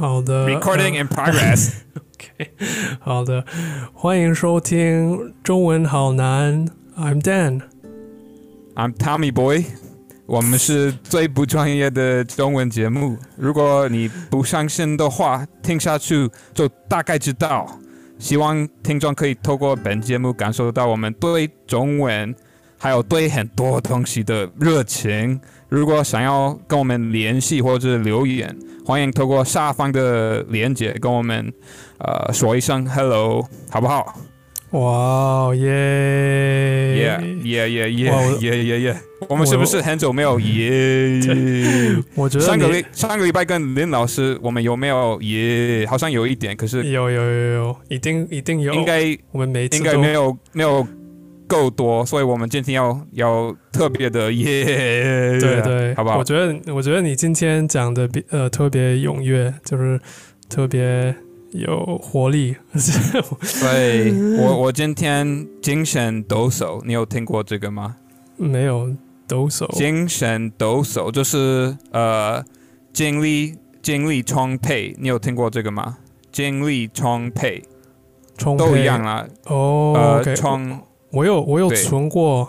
好的 Recording in progress. OK，好的，欢迎收听中文好难。I'm Dan。I'm Tommy Boy。我们是最不专业的中文节目。如果你不相信的话，听下去就大概知道。希望听众可以透过本节目感受到我们对中文还有对很多东西的热情。如果想要跟我们联系或者留言，欢迎透过下方的链接跟我们呃说一声 hello，好不好哇哦耶 yeah yeah 哇我 yeah yeah yeah yeah。我们是不是很久没有耶？我觉得上个礼上个礼拜跟林老师，我们有没有耶？好像有一点，可是有有有有，一定一定有。应该我们每次应该都没有没有够多，所以我们今天要要特别的耶，对对，好不好我？觉得我觉得你今天讲的比呃特别踊跃，就是特别有活力。对 我我今天精神抖擞，你有听过这个吗？没有抖擞，精神抖擞就是呃精力精力充沛，你有听过这个吗？精力充沛充都一样啦，哦。呃充我有我有存过，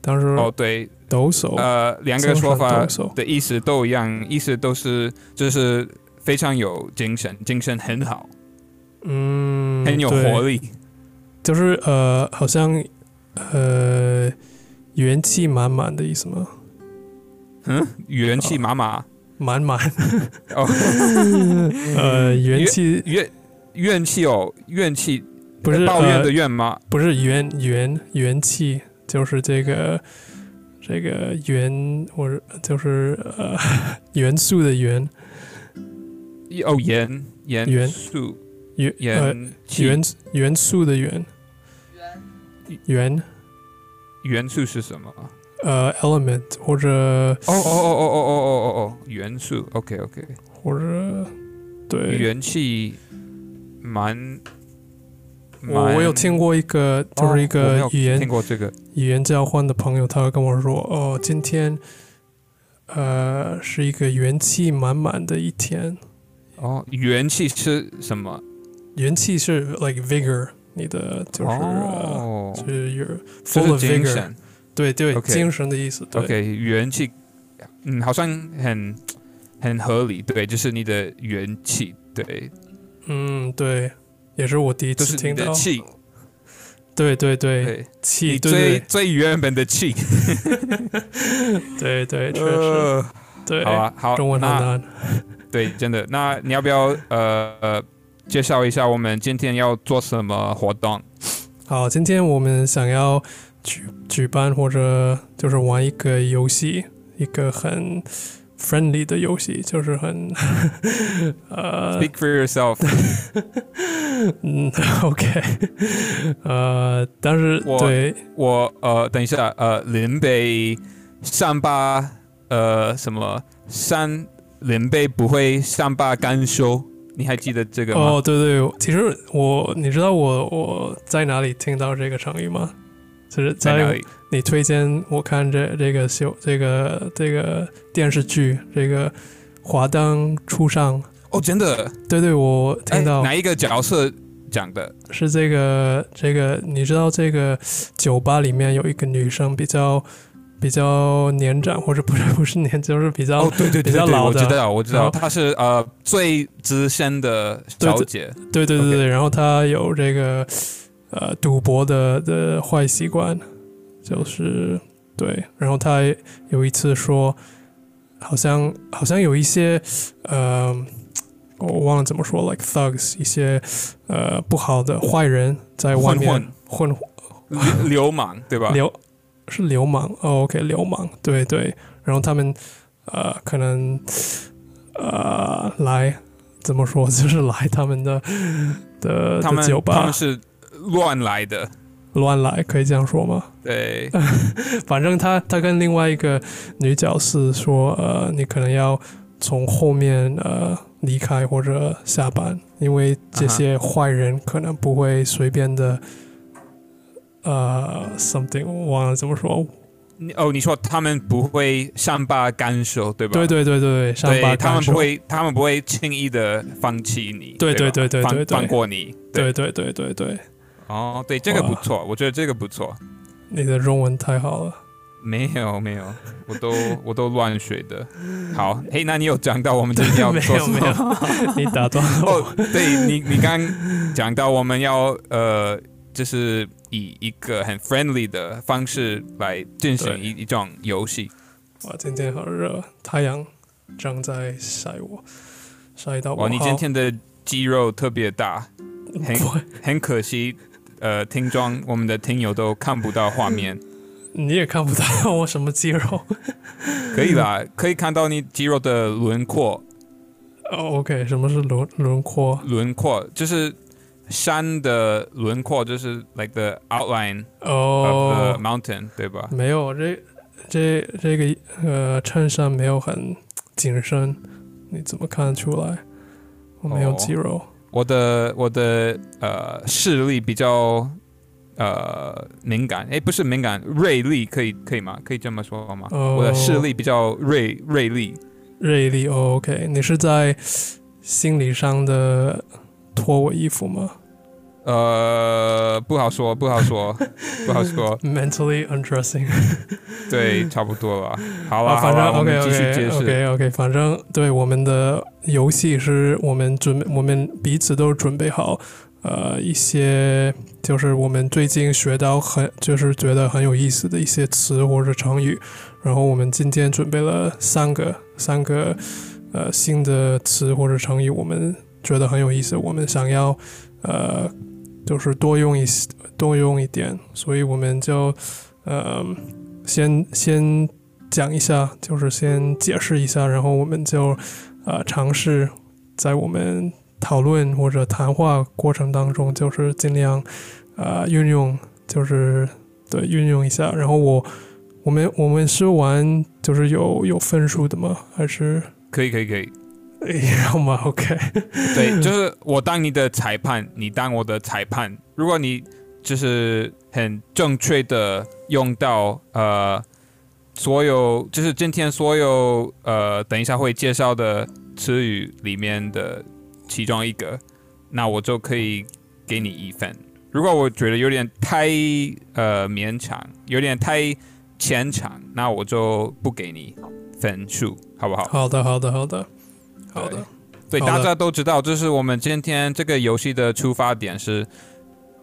当时哦对，抖擞。呃两个说法的意思都一样，意思都是就是非常有精神，精神很好，嗯，很有活力。就是呃，好像呃元气满满的意思吗？嗯，元气满满？满满，哦，呃，元气。元怨气哦，怨气不是抱怨的呃怨吗？不是元元元气，就是这个这个元，或者就是呃 元素的元哦，元元元素元呃元元元素的元元元素是什么？呃 element 或者哦哦哦哦哦哦哦哦哦，元素，OK OK，或者对，元气蛮。我我有听过一个就是一个语言听过这个。语言交换的朋友，他会跟我说：“哦，今天呃是一个元气满满的一天，哦，元气是什么？元气是 like vigor，你的就是、哦。呃，就是有就 full 是 of 精 vigor，对对精神的意思。对。OK，元气，嗯，好像很很合理，对，就是你的元气，对，嗯，对，也是我第一次听到。对对对，对，气，你最最原本的气，对对，确实呃，对。好啊，好，中文好那难。对，真的，那你要不要呃呃介绍一下我们今天要做什么活动？好，今天我们想要举举办或者就是玩一个游戏，一个很 friendly 的游戏，就是很呃 Speak for yourself。嗯 OK 呃，但是我对我呃，等一下，呃，林北上巴呃什么山林北不会上巴干休，你还记得这个吗？哦对对，其实我你知道我我在哪里听到这个成语吗？就是在在？你推荐我看这这个秀这个这个电视剧这个华灯初上。哦，真的，对对，我听到哎哪一个角色讲的？是这个这个，你知道这个酒吧里面有一个女生比较比较年长，或者不是不是年，就是比较、哦，对对对对，比较老的我知道，我知道，她是呃最资深的小姐。对对对对，然后她有这个呃赌博的的坏习惯，就是对，然后他有一次说，好像好像有一些呃。我忘了怎么说，like thugs，一些呃不好的坏人在外面混流流氓对吧？流是流氓、哦、，OK，流氓，对对，然后他们呃可能呃来怎么说，就是来他们的的他们的酒吧他们是乱来的，乱来，可以这样说吗？对，反正他他跟另外一个女角色说，呃，你可能要从后面呃离开或者下班，因为这些坏人可能不会随便的呃 something 我忘了怎么说，你哦，你说他们不会善罢甘休，对吧？对对对对，善罢，他甘休。们不会，他们不会轻易的放弃你，对对吧对对对对对放放过你。对对对对对，哦，对，这个不错，我觉得这个不错。你的中文太好了。没有没有，我都我都乱学的。好，嘿，那你有讲到我们今天要没做什么？有没有，你打断我。哦，对你你刚讲到我们要呃，就是以一个很 friendly 的方式来进行一一种游戏。哇，今天好热，太阳正在晒我，晒到我哇，你今天的肌肉特别大，很 很可惜，呃，听众我们的听友都看不到画面。你也看不到我什么肌肉。可以啦，可以看到你肌肉的轮廓，哦，OK，什么是轮轮廓？轮廓就是山的轮廓，就是 like the outline of 哦 the，mountain，对吧？没有，这这这个呃衬衫没有很紧身，你怎么看得出来？我没有哦肌肉。我的我的呃视力比较呃敏感，哎，不是敏感，锐利可以可以吗？可以这么说吗？哦。我的视力比较锐锐利，锐利、哦、，OK，你是在心理上的脱我衣服吗呃，不好说，不好说，不好说？Mentally undressing。对，差不多了。好了，啊，反正好了，我 OK 们继续 OK 解释。OK OK，反正对我们的游戏是我们准备，我们彼此都准备好，呃，一些就是我们最近学到很就是觉得很有意思的一些词或者成语，然后我们今天准备了三个三个呃新的词或者成语，我们觉得很有意思，我们想要呃就是多用一些多用一点，所以我们就呃先先讲一下，就是先解释一下，然后我们就呃尝试在我们讨论或者谈话过程当中，就是尽量呃运用，就是对运用一下。然后我我们我们是玩就是有有分数的吗？还是可以，可以，可以。要吗？OK，对，就是我当你的裁判，你当我的裁判。如果你就是很正确的用到呃所有，就是今天所有呃等一下会介绍的词语里面的其中一个，那我就可以给你一分。如果我觉得有点太呃勉强，有点太牵强，那我就不给你分数，好不好？好的，好的，好的，好的，对，大家都知道，就是我们今天这个游戏的出发点是，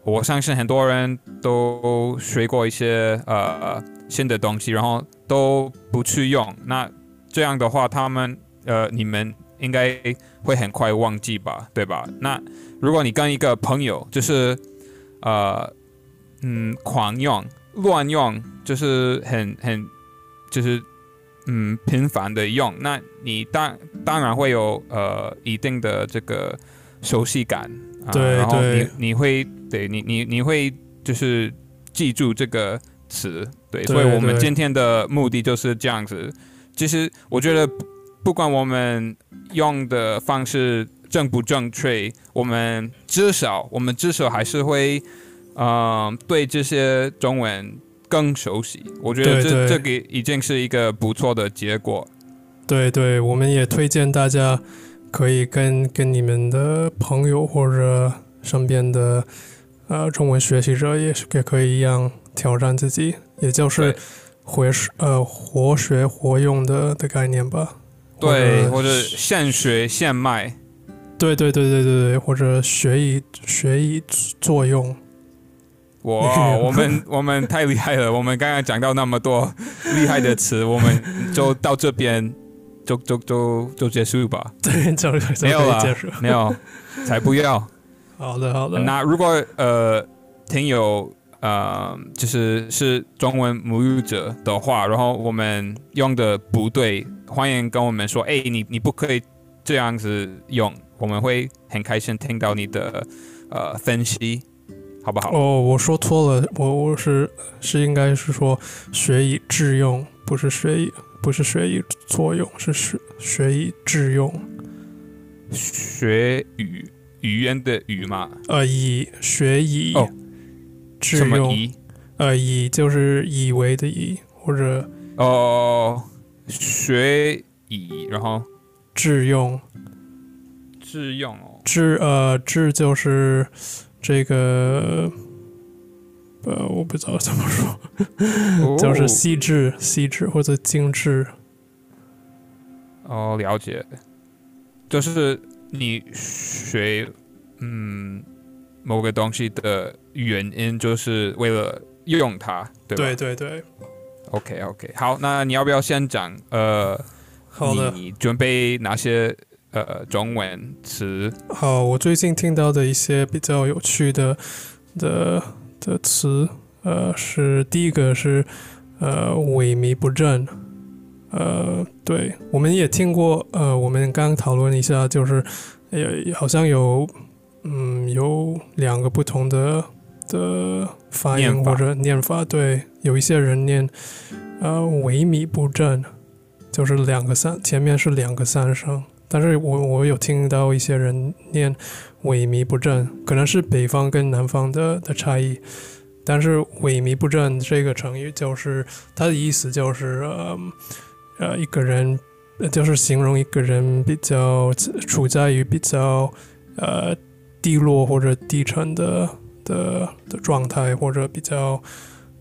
我相信很多人都学过一些呃新的东西，然后都不去用。那这样的话，他们呃你们应该会很快忘记吧，对吧？那如果你跟一个朋友就是呃嗯狂用、乱用，就是很很就是嗯频繁的用，那你当当然会有呃一定的这个熟悉感，啊、对然后你你会对你你你会就是记住这个词，对，对所以我们今天的目的就是这样子。其实我觉得不不管我们用的方式正不正确，我们至少我们至少还是会嗯、呃对这些中文更熟悉。我觉得这这个已经是一个不错的结果。对对，我们也推荐大家可以跟跟你们的朋友或者身边的呃中文学习者也是也可以一样挑战自己，也就是活学呃活学活用的的概念吧。对，或者现学现卖。对对对对对对，或者学以学以作用。哇，我们我们太厉害了！我们刚刚讲到那么多厉害的词，我们就到这边就就就就结束吧。对，就就没有了结束。没有，才不要。好的好的，那如果呃听友呃就是是中文母语者的话，然后我们用的不对，欢迎跟我们说，哎，你你不可以这样子用，我们会很开心听到你的呃分析，好不好？哦，我说错了，我我是是应该是说学以致用，不是学以不是学以作用，是学学以致用。学语语言的语嘛，呃，以学以哦致什么用，以？呃，以就是以为的以，或者哦，学以，然后致用。致用哦，致呃致就是这个呃，我不知道怎么说，哦就是细致、细致或者精致。哦，了解，就是你学嗯某个东西的原因，就是为了用它，对吧？对对对，OK OK，好，那你要不要先讲呃，好的。你准备哪些呃中文词？好，我最近听到的一些比较有趣的的的词，呃，是第一个是呃萎靡不振，呃，对，我们也听过，呃，我们刚刚讨论一下，就是呃好像有嗯有两个不同的的发音或者念法，对，有一些人念呃萎靡不振，就是两个三前面是两个三声。但是我我有听到一些人念萎靡不振，可能是北方跟南方的的差异。但是萎靡不振这个成语，就是它的意思就是呃呃一个人，就是形容一个人比较处在于比较呃低落或者低沉的的的状态，或者比较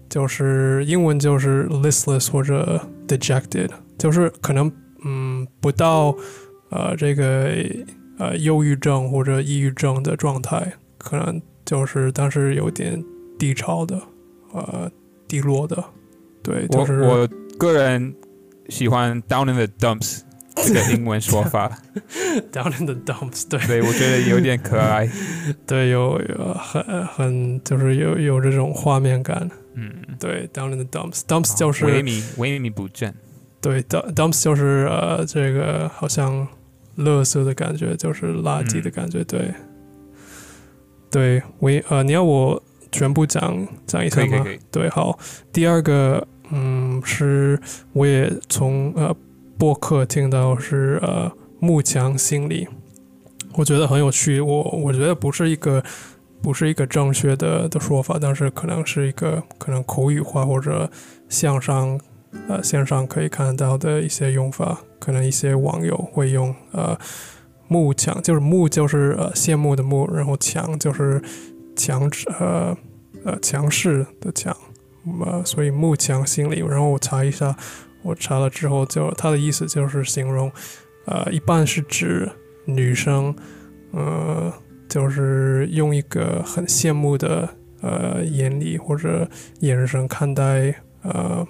就是英文就是 listless 或者 dejected，就是可能嗯不到。呃，这个呃，忧郁症或者抑郁症的状态，可能就是当时有点低潮的，呃，低落的，对，我就是我个人喜欢 down in the dumps 这个英文说法，down in the dumps，对对我觉得有点可爱。对，有有很很就是有有这种画面感，嗯，对，down in the dumps，dumps 就是萎是靡萎靡不振。对 dumps 就是呃，这个好像垃圾的感觉，就是垃圾的感觉，对，对，我呃，你要我全部讲讲一下吗？对，好，第二个，嗯，是我也从呃播客听到是呃幕墙心理，我觉得很有趣，我我觉得不是一个不是一个正确的的说法，但是可能是一个可能口语化或者向上呃线上可以看到的一些用法，可能一些网友会用呃慕强，就是慕就是呃羡慕的慕，然后强就是强呃呃强势的强，呃所以慕强心理。然后我查一下，我查了之后就它的意思就是形容呃一般是指女生呃就是用一个很羡慕的呃眼里或者眼神看待呃。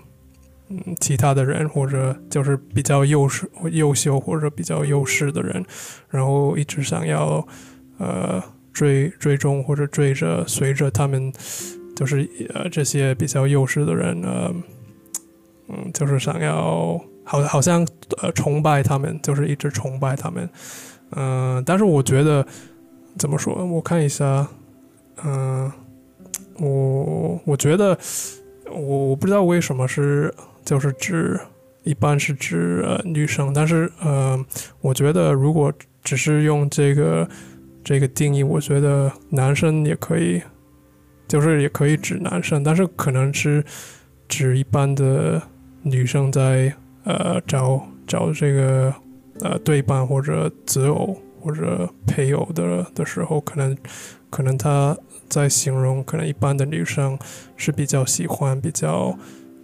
嗯，其他的人或者就是比较优势、优秀或者比较优势的人，然后一直想要呃追追踪或者追着随着他们，就是呃这些比较优势的人呃嗯，就是想要好好像呃崇拜他们，就是一直崇拜他们，嗯、但是我觉得怎么说？我看一下，嗯、我我觉得我我不知道为什么是就是指一般是指女生，但是呃，我觉得如果只是用这个这个定义，我觉得男生也可以，就是也可以指男生，但是可能是指一般的女生在呃找找这个呃对伴或者择偶或者配偶的的时候，可能可能他在形容可能一般的女生是比较喜欢比较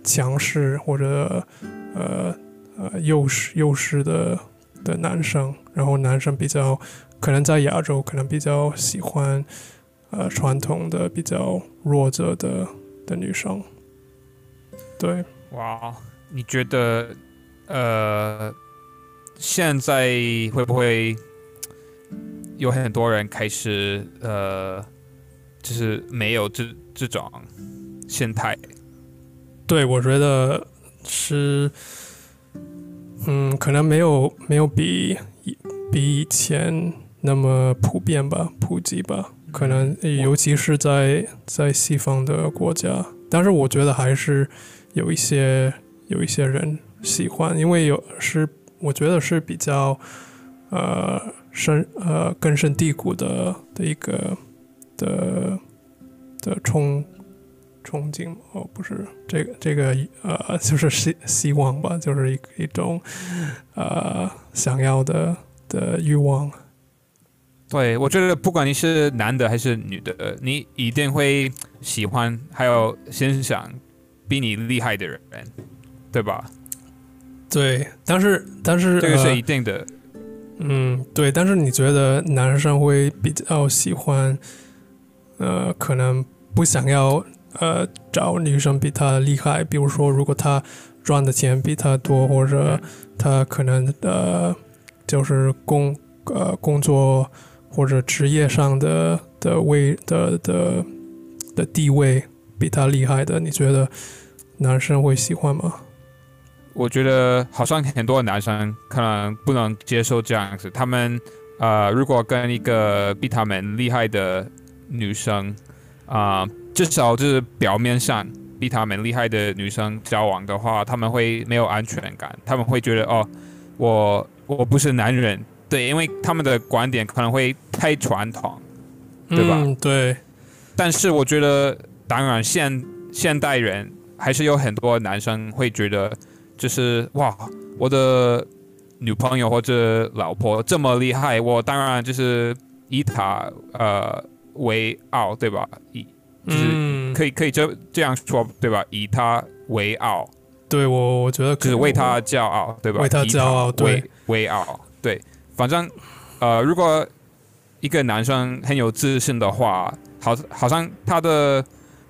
强势或者呃呃幼势幼势的的男生，然后男生比较可能在亚洲可能比较喜欢呃传统的比较弱者的的女生，对，哇，你觉得呃，现在会不会有很多人开始呃，就是没有这这种心态？对，我觉得是，嗯，可能没有没有比以比以前那么普遍吧，普及吧。可能尤其是在在西方的国家，但是我觉得还是有一些有一些人喜欢，因为有是我觉得是比较呃深呃根深蒂固的的一个的的冲憧憬哦，不是这个这个呃，就是希希望吧，就是一一种呃想要的的欲望。对，我觉得不管你是男的还是女的，你一定会喜欢还有欣赏比你厉害的人，对吧？对，但是但是这个是呃一定的。嗯，对，但是你觉得男生会比较喜欢，呃，可能不想要呃找女生比他厉害，比如说如果他赚的钱比他多，或者他可能呃就是工呃工作或者职业上的的位的的的地位比他厉害的，你觉得男生会喜欢吗？我觉得好像很多男生可能不能接受这样子，他们呃，如果跟一个比他们厉害的女生啊、至少就是表面上比他们厉害的女生交往的话，他们会没有安全感，他们会觉得哦，我我不是男人，对，因为他们的观点可能会太传统，对吧嗯，对，但是我觉得，当然现现代人还是有很多男生会觉得，就是哇，我的女朋友或者老婆这么厉害，我当然就是以她呃为傲，对吧？以就是嗯，可以可以这这样说，对吧？以他为傲，对我我觉得可就是为他骄傲，对吧？为她以骄傲对为为傲，对。反正呃，如果一个男生很有自信的话，好好像他的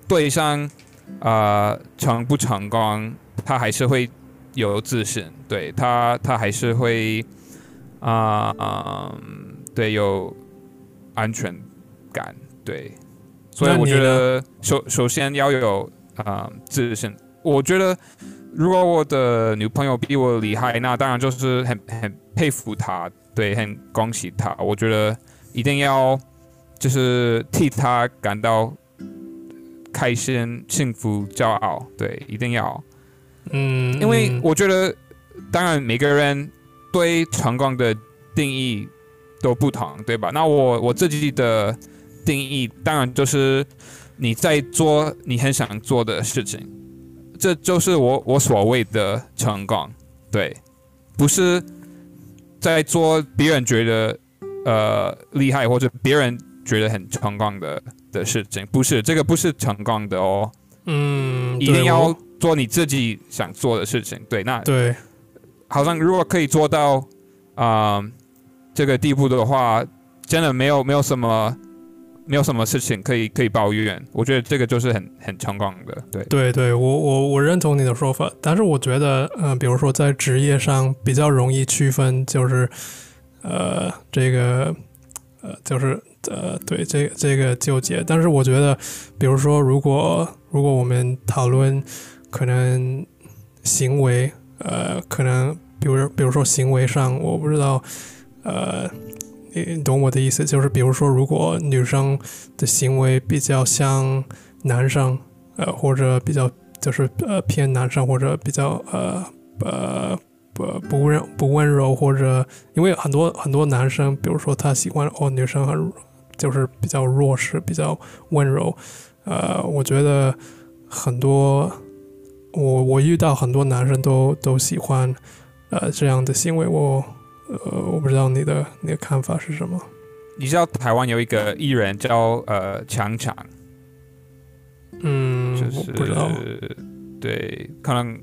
对象呃成不成功，他还是会有自信，对他他还是会啊嗯、对有安全感，对。所以我觉得首首先要有啊、自信。我觉得如果我的女朋友比我厉害，那当然就是很很佩服她，对，很恭喜她。我觉得一定要就是替她感到开心、幸福、骄傲，对，一定要。嗯，因为嗯我觉得，当然每个人对成功的定义都不同，对吧？那我我自己的定义，当然就是你在做你很想做的事情，这就是我我所谓的成功，对，不是在做别人觉得呃厉害或者别人觉得很成功的的事情，不是这个不是成功的哦。嗯，一定要做你自己想做的事情。对，那对，好像如果可以做到啊、这个地步的话，真的没有没有什么没有什么事情可以可以抱怨。我觉得这个就是很很成功的。对，对对，我我我认同你的说法，但是我觉得，呃，比如说在职业上比较容易区分，就是，呃，这个，呃，就是呃，对这个这个纠结。但是我觉得，比如说，如果如果我们讨论可能行为，呃，可能比如比如说行为上，我不知道，呃。你懂我的意思，就是比如说，如果女生的行为比较像男生，呃，或者比较就是呃偏男生，或者比较呃呃不不温不温柔，或者因为很多很多男生，比如说他喜欢哦女生很就是比较弱势，比较温柔，呃，我觉得很多我我遇到很多男生都都喜欢呃这样的行为，我呃我不知道你的你的看法是什么？你知道台湾有一个艺人叫呃强强，嗯，就我不知道，是对，可能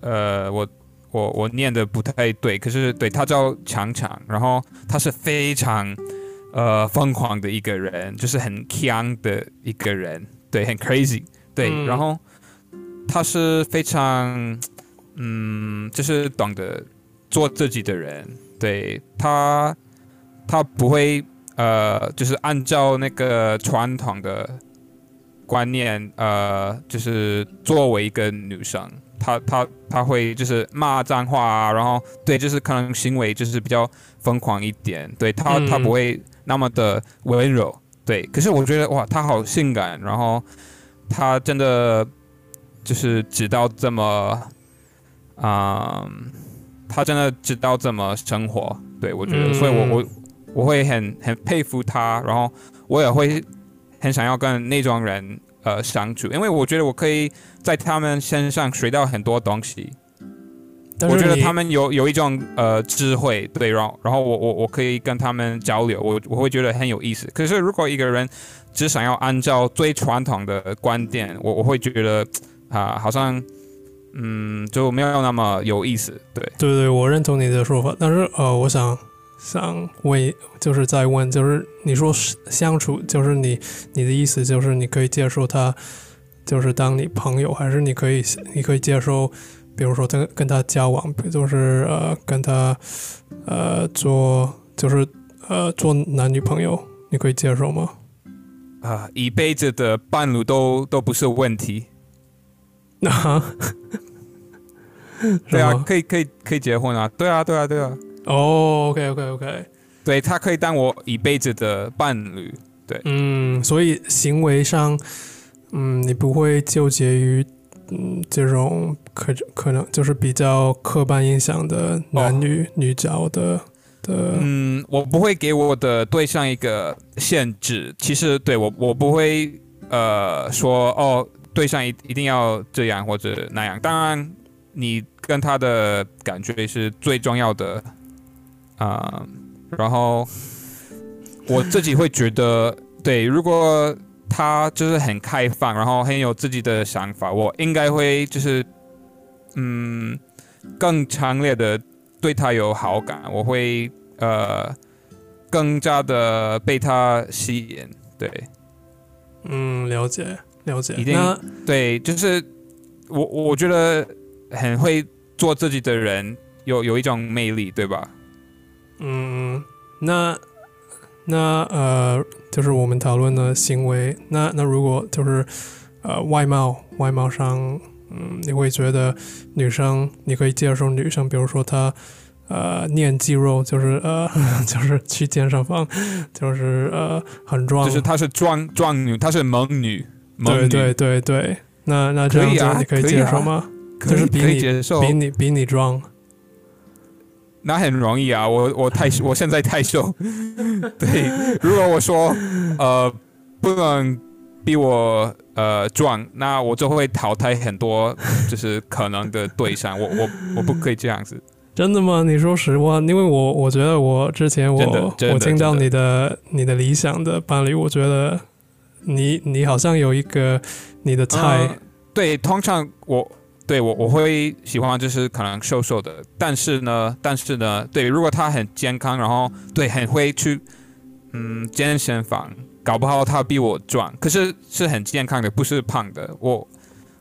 呃我。我我念的不太对，可是对他叫强强，然后他是非常呃疯狂的一个人，就是很强的一个人，对，很 crazy，对，嗯然后他是非常嗯，就是懂得做自己的人，对他他不会呃，就是按照那个传统的观念，呃，就是作为一个女生，她她她会就是骂脏话啊，然后对，就是可能行为就是比较疯狂一点，对她嗯她不会那么的温柔，对。可是我觉得哇，她好性感，然后她真的就是直到这么，啊、她真的知道怎么生活，对我觉得，嗯所以我我我会很很佩服他，然后我也会很想要跟那种人呃相处，因为我觉得我可以在他们身上学到很多东西。我觉得他们有有一种呃智慧，对，然后然后我我我可以跟他们交流，我我会觉得很有意思。可是如果一个人只想要按照最传统的观点，我我会觉得啊，好像嗯就没有那么有意思。对对对，我认同你的说法。但是呃，我想想问，就是在问，就是你说相处，就是你你的意思就是你可以接受他，就是当你朋友，还是你可以你可以接受？比如说，跟跟他交往，就是呃，跟他呃做，就是呃做男女朋友，你可以接受吗？啊，一辈子的伴侣都都不是问题。那，对啊，可以可以可以结婚啊！对啊对啊对啊。哦，OK OK OK，对他可以当我一辈子的伴侣。对，嗯，所以行为上，嗯，你不会纠结于。嗯，这种可可能就是比较刻板印象的男女女角的的。嗯，我不会给我的对象一个限制。其实对我，我不会呃说哦，对象一一定要这样或者那样。当然，你跟他的感觉是最重要的啊。然后我自己会觉得，对，如果。他就是很开放，然后很有自己的想法。我应该会就是，嗯，更强烈的对他有好感。我会呃，更加的被他吸引。对，嗯，了解了解。一定对，就是我我觉得很会做自己的人，有有一种魅力，对吧？嗯，那。那呃，就是我们讨论的行为。那那如果就是呃外貌外貌上，嗯，你会觉得女生你可以接受女生，比如说她呃练肌肉，就是呃 就是去健身房，就是呃很壮，就是她是壮壮女，她是猛女，对对对对。那那这样子你可以接受吗？就是比你比你比你壮。那很容易啊，我我太 我现在太瘦，对。如果我说呃不能比我呃壮，那我就会淘汰很多就是可能的对象。我我我不可以这样子。真的吗？你说实话，因为我我觉得我之前我我听到你的你的理想的伴侣，我觉得你你好像有一个你的菜。对，通常我。对我我会喜欢就是可能瘦瘦的，但是呢，但是呢，对，如果他很健康，然后对很会去嗯健身房，搞不好他比我壮，可是是很健康的，不是胖的。我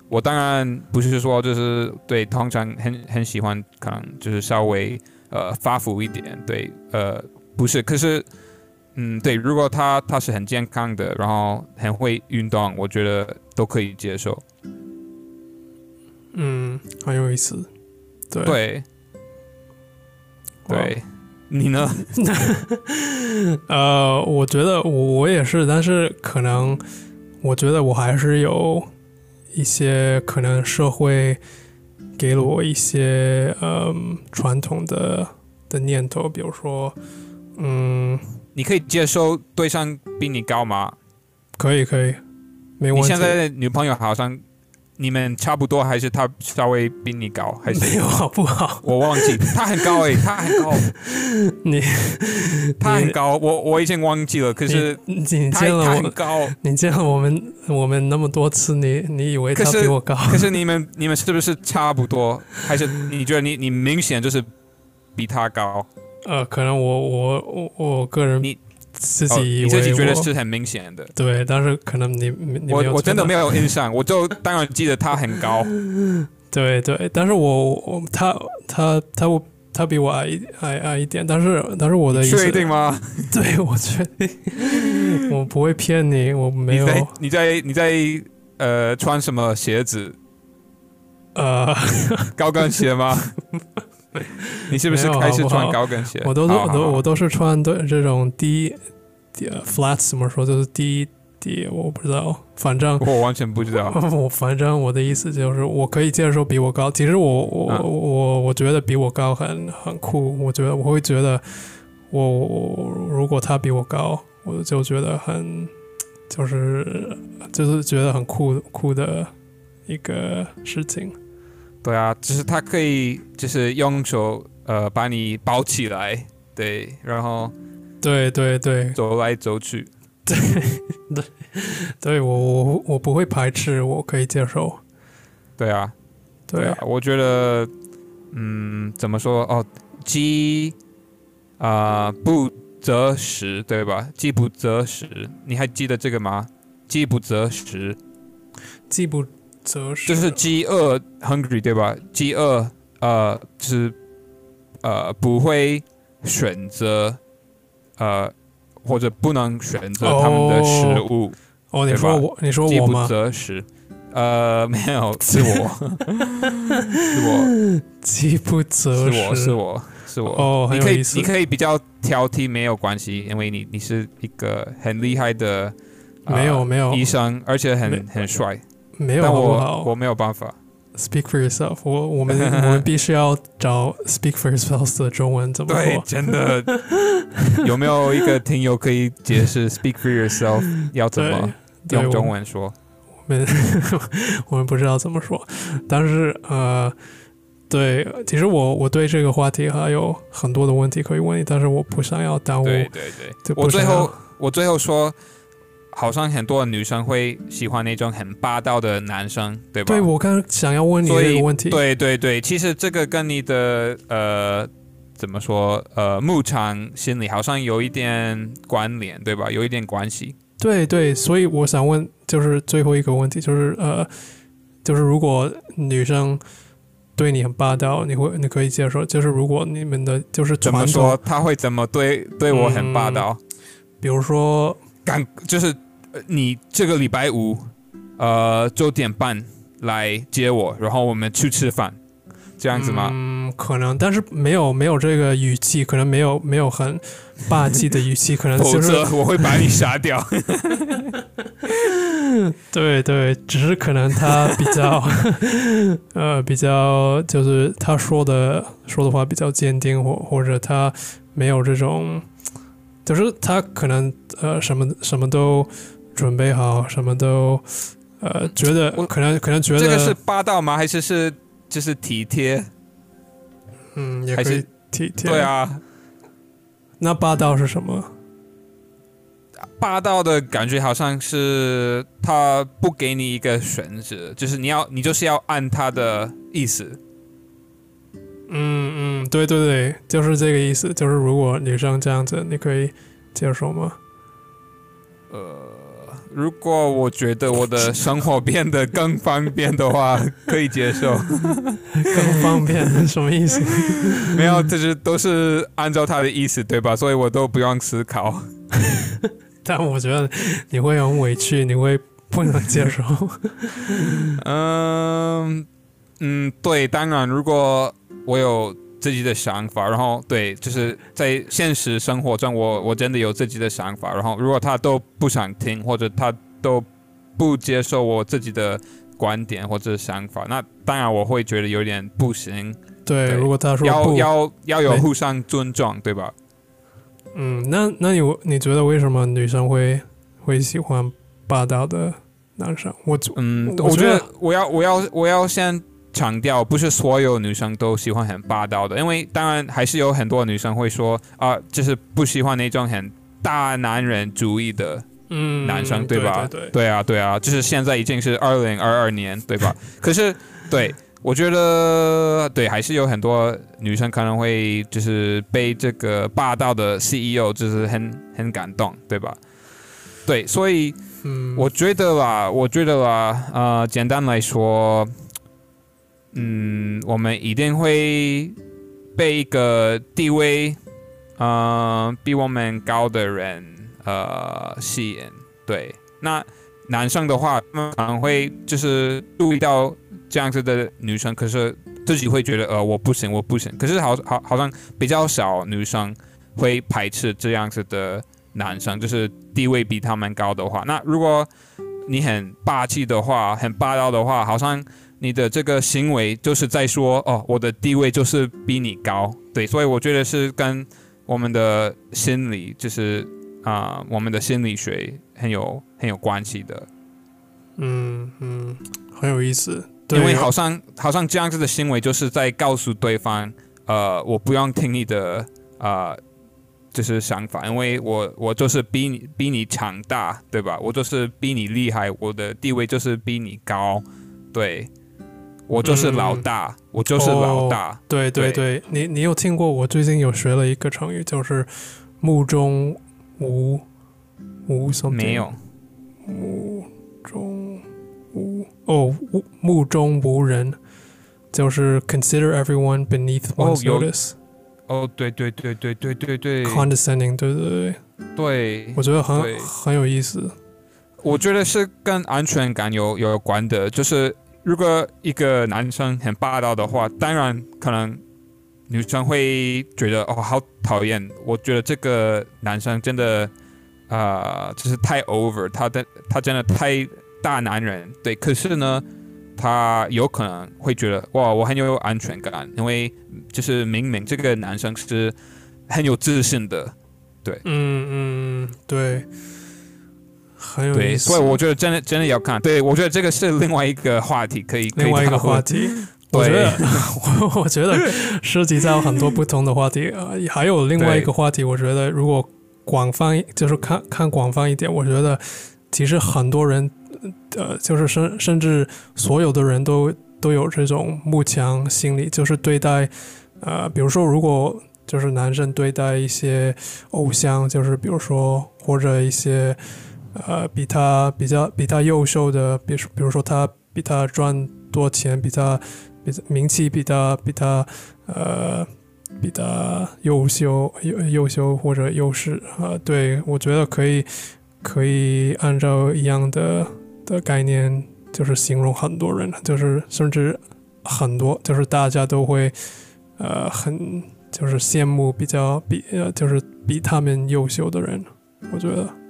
我当然不是说就是对，通常很很喜欢可能就是稍微呃发福一点，对，呃不是，可是嗯对，如果他他是很健康的，然后很会运动，我觉得都可以接受。嗯，很有意思。对，对，你呢？呃，我觉得我也是，但是可能我觉得我还是有一些可能社会给了我一些嗯传统的的念头，比如说，嗯，你可以接受对象比你高吗？可以，可以，没问题。你现在的女朋友好像。你们差不多还是她稍微比你高？还是 没有好不好？我忘记她很高诶，她很高。你她很高，我我已经忘记了。可是你见了我很高，你见了我们我们那么多次，你你以为她比我高？可是你们你们是不是差不多？还是你觉得你你明显就是比她高？呃，可能我我我我个人你。自己，你自己觉得是很明显的，对，但是可能你你我我真的没有印象，我就当然记得他很高，对对，但是我我他他他我他比我矮矮矮一点，但是但是我的确定吗？对，我确定，我不会骗你，我没有。你在你在呃穿什么鞋子？呃，高跟鞋吗？你是不是开始穿高跟鞋？我都我都我都是穿的这种低低 flats 怎么说？就是低低，我不知道，反正我完全不知道。我反正我的意思就是，我可以接受比我高。其实我我我我觉得比我高很很酷。我觉得我会觉得我，我如果他比我高，我就觉得很就是就是觉得很酷酷的一个事情。对啊，就是他可以就是用手呃把你包起来，对，然后对对对走来走去，对 对，对我我我不会排斥，我可以接受。对啊，对啊，我觉得嗯怎么说哦，饥啊不择食，对吧？饥不择食，你还记得这个吗？饥不择食，饥不择食，就是饥饿 hungry 对吧？饥饿呃就是呃不会选择呃或者不能选择他们的食物，哦，你说我，你说我饥不？择食。呃，没有，是我，是我，饥不择食，是我，是我，是我。哦，很你可以。你可以比较挑剔，没有关系，因为你你是一个很厉害的、呃没有没有医生，而且很很帅。没有我好不好我没有办法。？Speak for yourself 我。我们我们 必须要找 Speak for yourself 的中文怎么对，说？真的 有没有一个听友可以解释 “speak for yourself” 要怎么，用中文说？我们 我们不知道怎么说，但是呃，对，其实我我对这个话题还有很多的问题可以问你，但是我不想要耽误，对对我最后我最后说，好像很多女生会喜欢那种很霸道的男生，对吧？对我刚刚想要问你所以这个问题，对对对，其实这个跟你的呃怎么说呃牧场心理好像有一点关联，对吧？有一点关系。对对，所以我想问，就是最后一个问题，就是呃，就是如果女生对你很霸道，你会你可以接受？就是如果你们的就是怎么说？统，他会怎么对对我很霸道？比如说敢就是呃你这个礼拜五呃九点半来接我，然后我们去吃饭，这样子吗？嗯，可能，但是没有没有这个语气，可能没有没有很霸气的语气，可能否就是则我会把你杀掉。对对，只是可能他比较 呃比较就是他说的说的话比较坚定，或或者他没有这种，就是他可能呃什么什么都准备好，什么都呃觉得我可能可能觉得这个是霸道吗？还是是就是体贴？还是嗯也可以体贴对，啊，那霸道是什么？霸道的感觉好像是他不给你一个选择，就是你要你就是要按他的意思。嗯嗯，对对对，就是这个意思。就是如果女生这样子，你可以接受吗？如果我觉得我的生活变得更方便的话，可以接受。更方便什么意思？没有，就是都是按照他的意思，对吧？所以我都不用思考。但我觉得你会很委屈，你会不能接受。嗯嗯，对，当然，如果我有自己的想法，然后对，就是在现实生活中我，我真的有自己的想法，然后如果他都不想听，或者他都不接受我自己的观点或者想法，那当然我会觉得有点不行。对，对如果他说要不，要要有互相尊重，对吧？嗯，那那你你觉得为什么女生会会喜欢霸道的男生？我嗯，我觉得我要我要我要先强调，不是所有女生都喜欢很霸道的，因为当然还是有很多女生会说啊，就是不喜欢那种很大男人主义的嗯男生，对吧？对对对啊，对啊，就是现在已经是二零二二年，对吧？可是对。我觉得对，还是有很多女生可能会就是被这个霸道的 CEO 就是很很感动，对吧？对，所以嗯，我觉得啦，我觉得啦，呃，简单来说，嗯，我们一定会被一个地位，呃，比我们高的人，呃，吸引。对，那男生的话，他们可能会就是注意到这样子的女生，可是自己会觉得，呃，我不行，我不行。可是好好好像比较少女生会排斥这样子的男生，就是地位比他们高的话，那如果你很霸气的话，很霸道的话，好像你的这个行为就是在说，哦，我的地位就是比你高，对，所以我觉得是跟我们的心理就是啊、我们的心理学很有很有关系的。嗯嗯，很有意思。对，因为好像好像这样子的行为就是在告诉对方，呃，我不用听你的呃，就是想法，因为我我就是比你比你强大，对吧？我就是比你厉害，我的地位就是比你高，对，我就是老大，我就是老大，对对对对，你你有听过？我最近有学了一个成语，就是目中无无什么？没有，目中无哦，无目中无人，就是 consider everyone beneath 哦 one's 有 notice，、哦，对对对对对对对 condescending，对对对，对，我觉得很很有意思。我觉得是跟安全感有有关的，就是如果一个男生很霸道的话，当然可能女生会觉得哦好讨厌。我觉得这个男生真的啊、呃就是太 over，他的他真的太大男人。对，可是呢，他有可能会觉得哇，我很有安全感，因为就是明明这个男生是很有自信的，对嗯嗯，对，很有，意思。所以我觉得真的真的要看。对我觉得这个是另外一个话题，可以另外一个话题，我觉得我 我觉得涉及到很多不同的话题啊、呃还有另外一个话题，我觉得如果广泛就是看看广泛一点，我觉得其实很多人呃，就是甚甚至所有的人都都有这种慕强心理，就是对待呃，比如说如果就是男生对待一些偶像，就是比如说或者一些呃比他比较比他优秀的，比如比如说他比他赚多钱，比他比名气比他比他呃比他优秀优优秀或者优势啊、呃对我觉得可以可以按照一样的的概念，就是形容很多人，就是甚至很多就是大家都会呃很就是羡慕比较比呃就是比他们优秀的人，我觉得。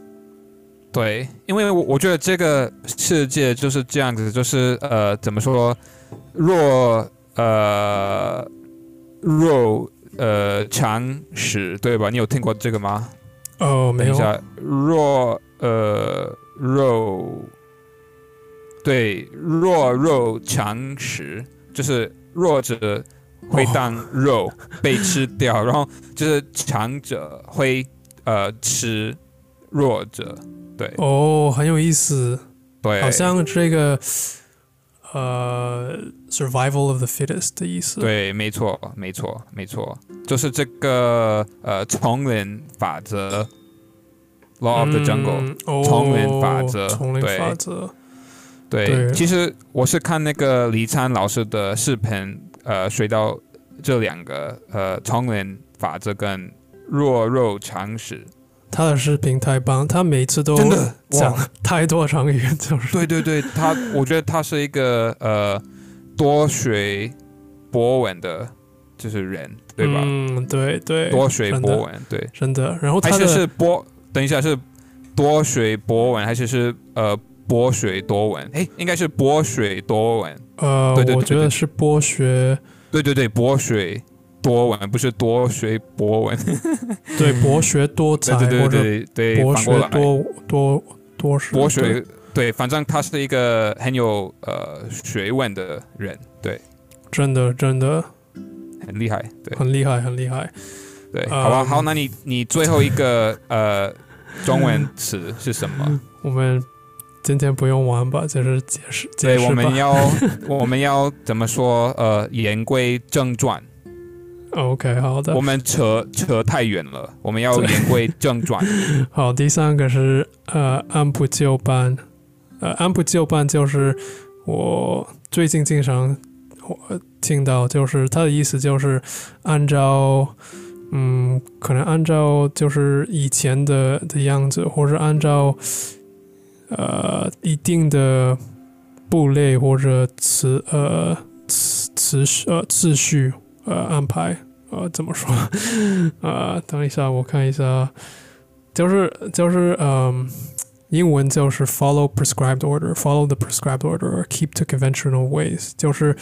对，因为我我觉得这个世界就是这样子，就是呃，怎么说，弱呃弱呃强食，对吧？你有听过这个吗？哦没有弱呃肉，对，弱肉强食，就是弱者会当肉、被吃掉，然后就是强者会呃吃弱者，对、哦很有意思，对，好像这个呃 survival of the fittest 的意思，对，没错，没错，没错，就是这个呃丛林法则 （law of the jungle）。丛林法则丛林法则，对，对。其实我是看那个李灿老师的视频，呃，学到这两个呃丛林法则跟弱肉强食。他的视频太棒，他每次都真的讲哇太多成语，就是对对对，他我觉得他是一个呃多学博文的，就是人，对吧？嗯，对对，多学真的博文，对，真的。然后还是他的是博，等一下是多学博文，还是是呃博学多闻？哎，应该是博学多闻。呃，对对对我觉得是博学，对对对，博学多闻不是多学博文。对博学多才对对对对对，博学多多多识博学对，反正他是一个很有呃学问的人，对，真的真的很厉害，对很厉害，很厉害。对，好吧，嗯好，那你你最后一个 呃中文词是什么？我们今天不用玩吧，就是解释解对。我们要 我们要怎么说？呃，言归正传，OK，好的我，们扯扯太远了，我们要言归正传。好，第三个是呃按部就班，呃按部就班就是我最近经常我听到，就是他的意思就是按照嗯可能按照就是以前的的样子，或者按照呃一定的部类或者次呃次次序呃次序呃安排呃怎么说？呃等一下我看一下。就是就是嗯，英文就是 follow prescribed order，follow the prescribed order”，“keep to conventional ways，就是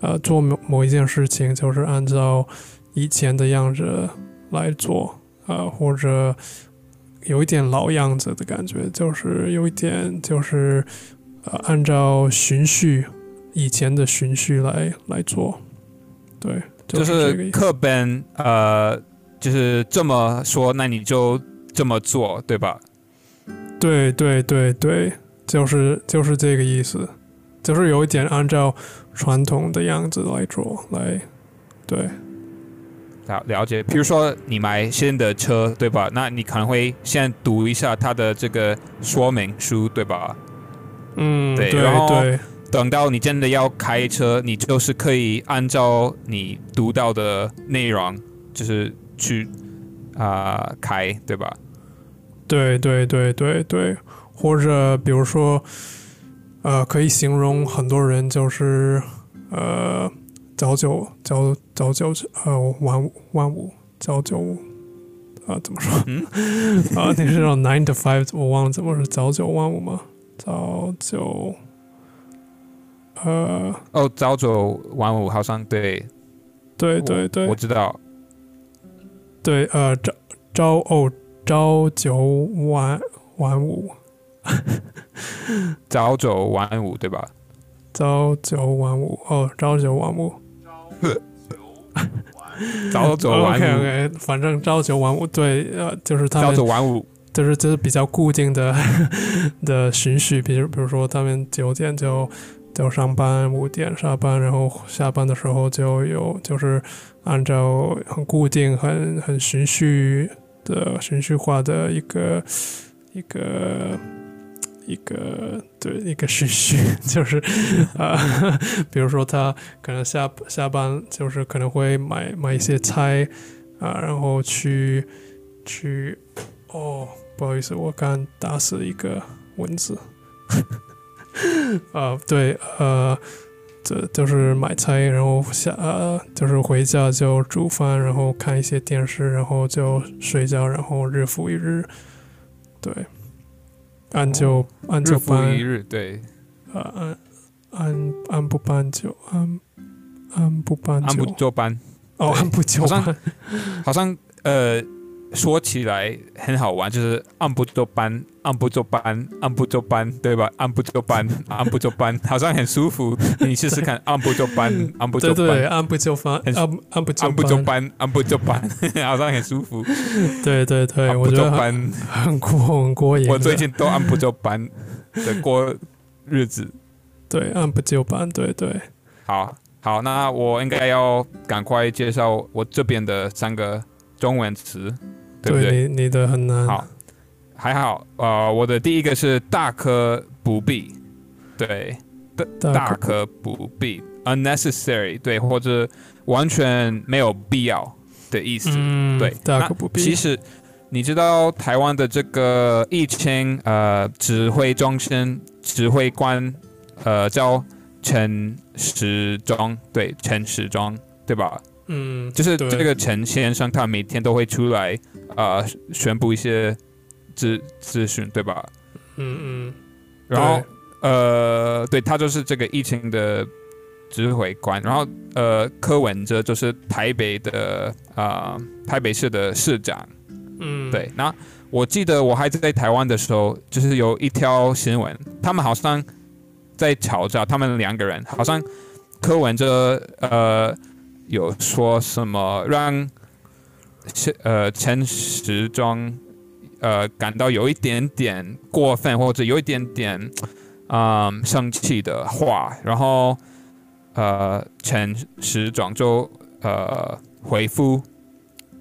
呃做某某一件事情，就是按照以前的样子来做，呃或者有一点老样子的感觉，就是有一点就是呃按照循序以前的循序来来做，对，就是课本呃就是这么说，那你就这么做，对吧？对对对对，就是就是这个意思，就是有一点按照传统的样子来做，来对了了解，比如说你买新的车，对吧？那你可能会先读一下它的这个说明书，对吧？嗯对对然后对等到你真的要开车，你就是可以按照你读到的内容，就是去啊、开，对吧？对对对对对，或者比如说，呃，可以形容很多人就是呃早九早早九呃晚五晚五早九啊、怎么说？嗯啊，你是说 nine to five？我忘了怎么是早九晚五吗？早九呃，哦，早九晚五好像对，对对对我知道。对，呃，朝朝哦朝九晚晚五，早九晚五，对吧？朝九晚五哦，朝九晚五。朝九晚 OK 五，OK，反正朝九晚五，对，呃，就是他们朝九晚五，就是就是比较固定的 的循序，比如比如说他们九点就就上班，五点下班，然后下班的时候就有就是按照很固定、很很循序的循序化的一个一个。一个对一个循序，就是啊、比如说他可能下下班就是可能会买买一些菜啊，然后去去哦，不好意思，我刚打死一个蚊子。啊，对，呃，这就是买菜，然后下呃，就是回家就煮饭，然后看一些电视，然后就睡觉，然后日复一日，对，按就按日复就班一，日，对，呃，按按按部班就按按不班按不就就班，哦，按不就好像班，好像呃说起来很好玩，就是按部就班，按部就班，按部就班，对吧？按部就班，按部就班，好像很舒服。你试试看，按部就班，按部就对对，班。按部就班，很按按部就按部就班，班，按部就班，好像很舒服。对对对，按部就我觉得很班，很过很过瘾。我最近都按部就班的过日子。对按部就班，对对，好好，那我应该要赶快介绍我这边的三个中文词，对不对？你你的很难。好，还好，呃，我的第一个是大可不必，对，大大可不必，unnecessary，对，或者完全没有必要的意思。嗯，对，大可不必。其实你知道台湾的这个疫情呃指挥中心指挥官呃叫陈时中，对，陈时中，对吧？嗯，就是这个陈先生，他每天都会出来呃宣布一些资资讯，对吧？嗯嗯，然后呃，对他就是这个疫情的指挥官，然后呃，柯文哲就是台北的啊、呃台北市的市长，嗯，对。那我记得我还在台湾的时候，就是有一条新闻，他们好像在吵架，他们两个人好像柯文哲呃有说什么让是呃陈时中呃感到有一点点过分，或者有一点点嗯生气的话，然后呃陈时中就呃回复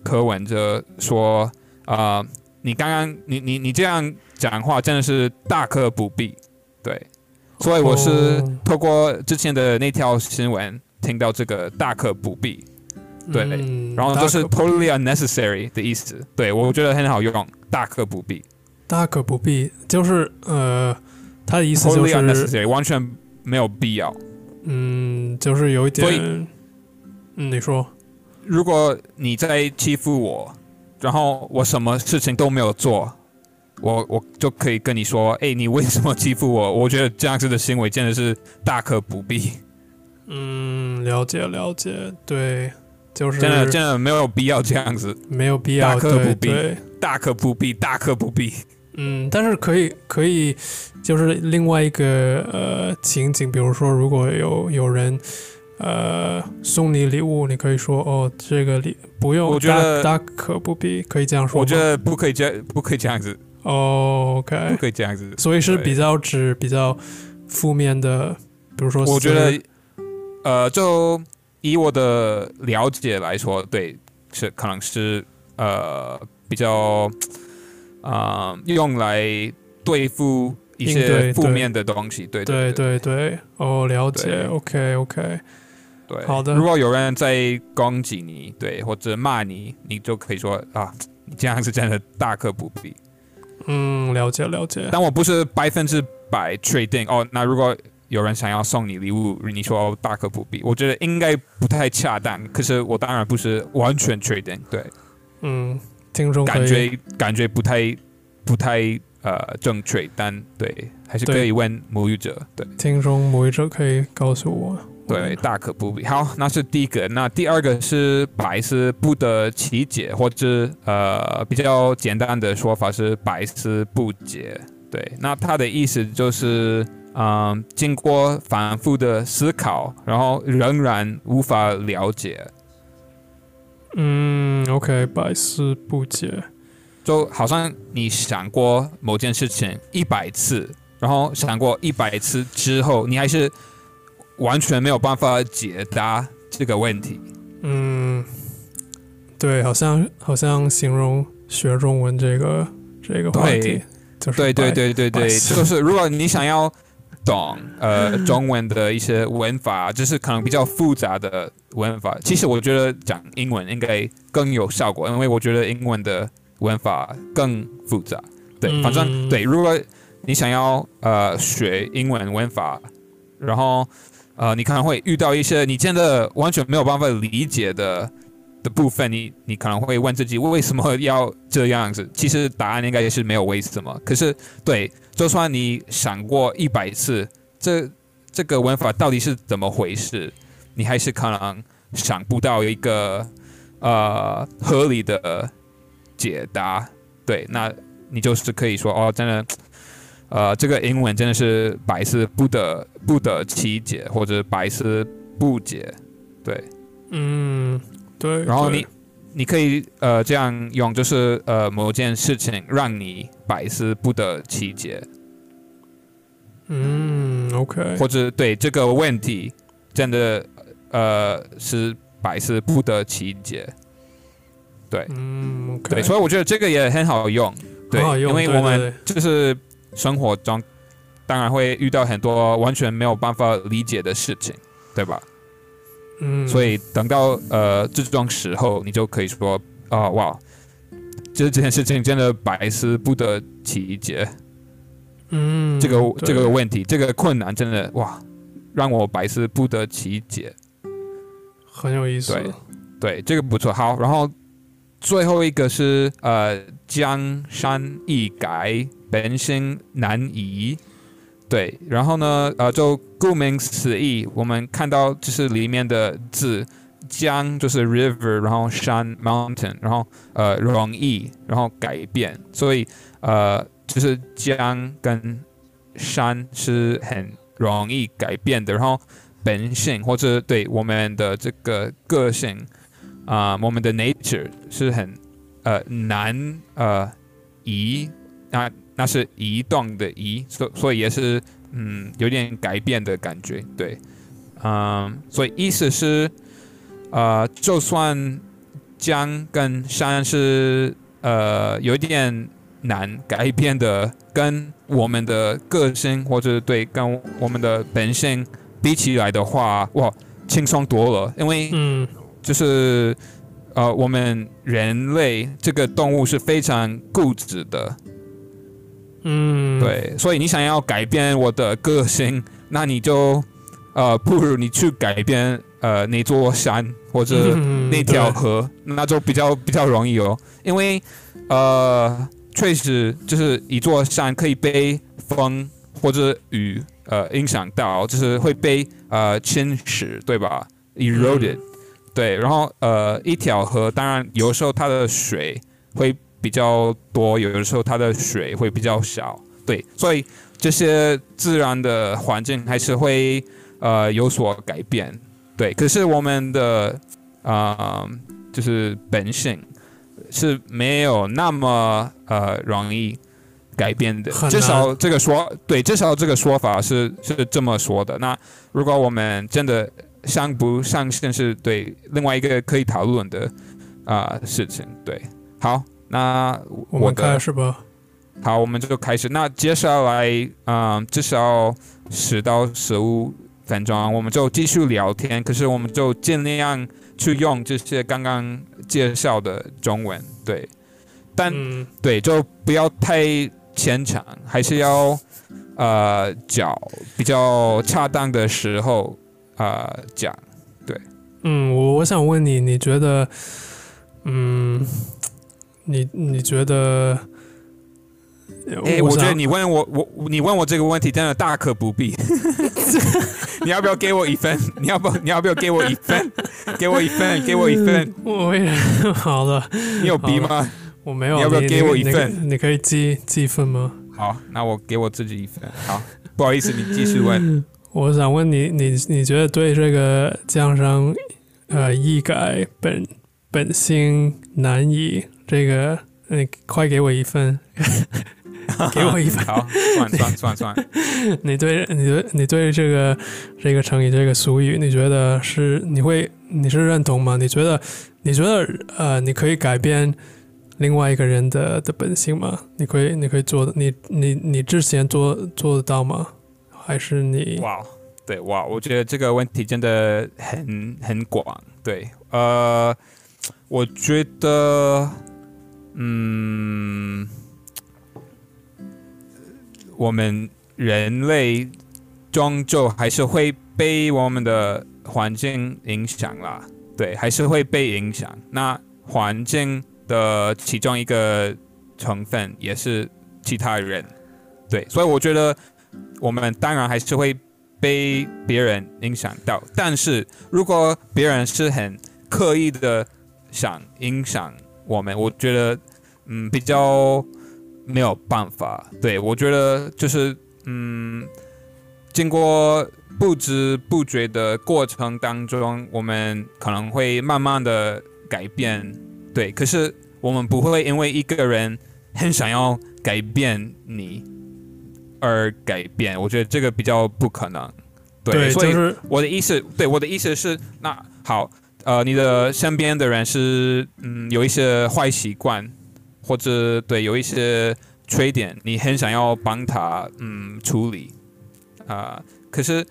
柯文哲说啊、你刚刚你你你这样讲话真的是大可不必，对，所以我是哦。透过之前的那条新闻听到这个大可不必，对嗯然后就是 totally unnecessary 的意思，对我觉得很好用，大可不必大可不必，就是呃，他的意思就，totally 是 unnecessary 完全没有必要。嗯，就是有一点所以，嗯，你说，如果你在欺负我，然后我什么事情都没有做，我我就可以跟你说，哎，你为什么欺负我？我觉得这样子的行为真的是大可不必。嗯，了解了解，对，就是真的真的没有必要这样子，没有必要，大可不必大可不必，大可不必。嗯，但是可以可以，就是另外一个呃情景，比如说如果有有人呃送你礼物，你可以说哦，这个礼不用，我觉得大大可不必，可以这样说。我觉得不可以这不可以这样子，哦不，OK，不可以这样子。所以是比较指比较负面的，比如说我觉得，呃，就以我的了解来说，对，是可能是呃比较啊、呃用来对付一些负面的东西。对对对对对，哦，了解，OK OK，对。好的如果有人在攻击你，对，或者骂你，你就可以说啊，你这样是真的大可不必。嗯，了解了解，但我不是百分之百确定哦。那如果有人想要送你礼物，你说、哦、大可不必，我觉得应该不太恰当。可是我当然不是完全确定，对，嗯，听众感觉感觉不太不太呃正确，但对，还是可以问母语者，对听众母语者可以告诉我，对，大可不必。好，那是第一个。那第二个是百思不得其解，或者呃比较简单的说法是百思不解。对，那它的意思就是，嗯，经过反复的思考，然后仍然无法了解，嗯，OK，百思不解，就好像你想过某件事情一百次，然后想过一百次之后，你还是完全没有办法解答这个问题。嗯，对，好像好像形容学中文这个这个话题对，就是对对，对对对，就是如果你想要懂呃中文的一些文法，就是可能比较复杂的文法，其实我觉得讲英文应该更有效果，因为我觉得英文的文法更复杂。对，反正嗯对，如果你想要呃学英文文法，然后呃你可能会遇到一些你真的完全没有办法理解的的部分，你你可能会问自己为什么要这样子？其实答案应该也是没有为什么。可是对，就算你想过一百次，这这个文法到底是怎么回事，你还是可能想不到一个呃合理的解答。对，那你就是可以说哦，真的。呃，这个英文真的是百思不得不得其解，或者百思不解，对。嗯，对，对然后你你可以呃这样用，就是呃某件事情让你百思不得其解，嗯，OK，或者对这个问题真的呃是百思不得其解。对。嗯，OK，对，所以我觉得这个也很好用，对，很好用因为我们就是生活中当然会遇到很多完全没有办法理解的事情，对吧？嗯，所以等到呃这种时候，你就可以说啊、哇，这这件事情真的百思不得其解，嗯，这个这个问题，这个困难真的哇，让我百思不得其解。很有意思，对对，这个不错。好，然后最后一个是呃，江山易改，本性难移。对，然后呢，呃，就顾名思义，我们看到就是里面的字，江就是 river，然后山 mountain，然后呃容易，然后改变，所以呃就是江跟山是很容易改变的，然后本性或者对我们的这个个性啊、我们的 nature 是很呃难呃移，那那是移动的移，所所以也是嗯有点改变的感觉，对，嗯，所以意思是呃，就算江跟山是呃有点难改变的，跟我们的个性或者对跟我们的本性比起来的话，哇，轻松多了，因为嗯。就是呃，我们人类这个动物是非常固执的，嗯，，对，所以你想要改变我的个性，那你就呃，不如你去改变呃那座山或者嗯那条河，那就比较比较容易哦，因为呃，确实就是一座山可以被风或者雨呃影响到，就是会被呃侵蚀，对吧？eroded，、对，然后呃，一条河当然有时候它的水会比较多，有的时候它的水会比较少，对，所以这些自然的环境还是会呃有所改变，对。可是我们的啊、就是本性是没有那么呃容易改变的，至少这个说对，至少这个说法是是这么说的。那如果我们真的相不相信是对另外一个可以讨论的啊、事情，对，好，那我们开始吧。好，我们就开始。那接下来，嗯、至少十到十五分钟，我们就继续聊天。可是我们就尽量去用这些刚刚介绍的中文，对。但、嗯，对，就不要太牵强，还是要呃找比较恰当的时候呃讲。对嗯，我我想问你，你觉得，嗯，你你觉得？哎、我觉得你问我，我你问我这个问题真的大可不必。你要不要给我一分？你要不你要不要给我一分？给我一分，给我一分。我也好了，你有逼吗？我没有。你要不要给我一 你份你可以记记分吗？好，那我给我自己一份。好，不好意思，你继续问。我想问你，你你觉得对这个江山呃易改本本性难移这个，你快给我一份，给我一份。好，算算算算。你对你对你对这个这个成语这个俗语，你觉得是你会你是认同吗？你觉得你觉得呃，你可以改变另外一个人的的本性吗？你可以你可以做的，你你你之前做做得到吗？还是你哇，对哇，我觉得这个问题真的很很广。对，呃，我觉得，嗯，我们人类终究还是会被我们的环境影响啦。对，还是会被影响。那环境的其中一个成分也是其他人。对，所以我觉得我们当然还是会被别人影响到，但是如果别人是很刻意的想影响我们，我觉得嗯比较没有办法。对我觉得就是嗯，经过不知不觉的过程当中，我们可能会慢慢的改变。对，可是我们不会因为一个人很想要改变你而改变，我觉得这个比较不可能。对，对，所以我的意思，对我的意思是，那好，呃，你的身边的人是嗯有一些坏习惯，或者对有一些缺点，你很想要帮他嗯处理啊、可是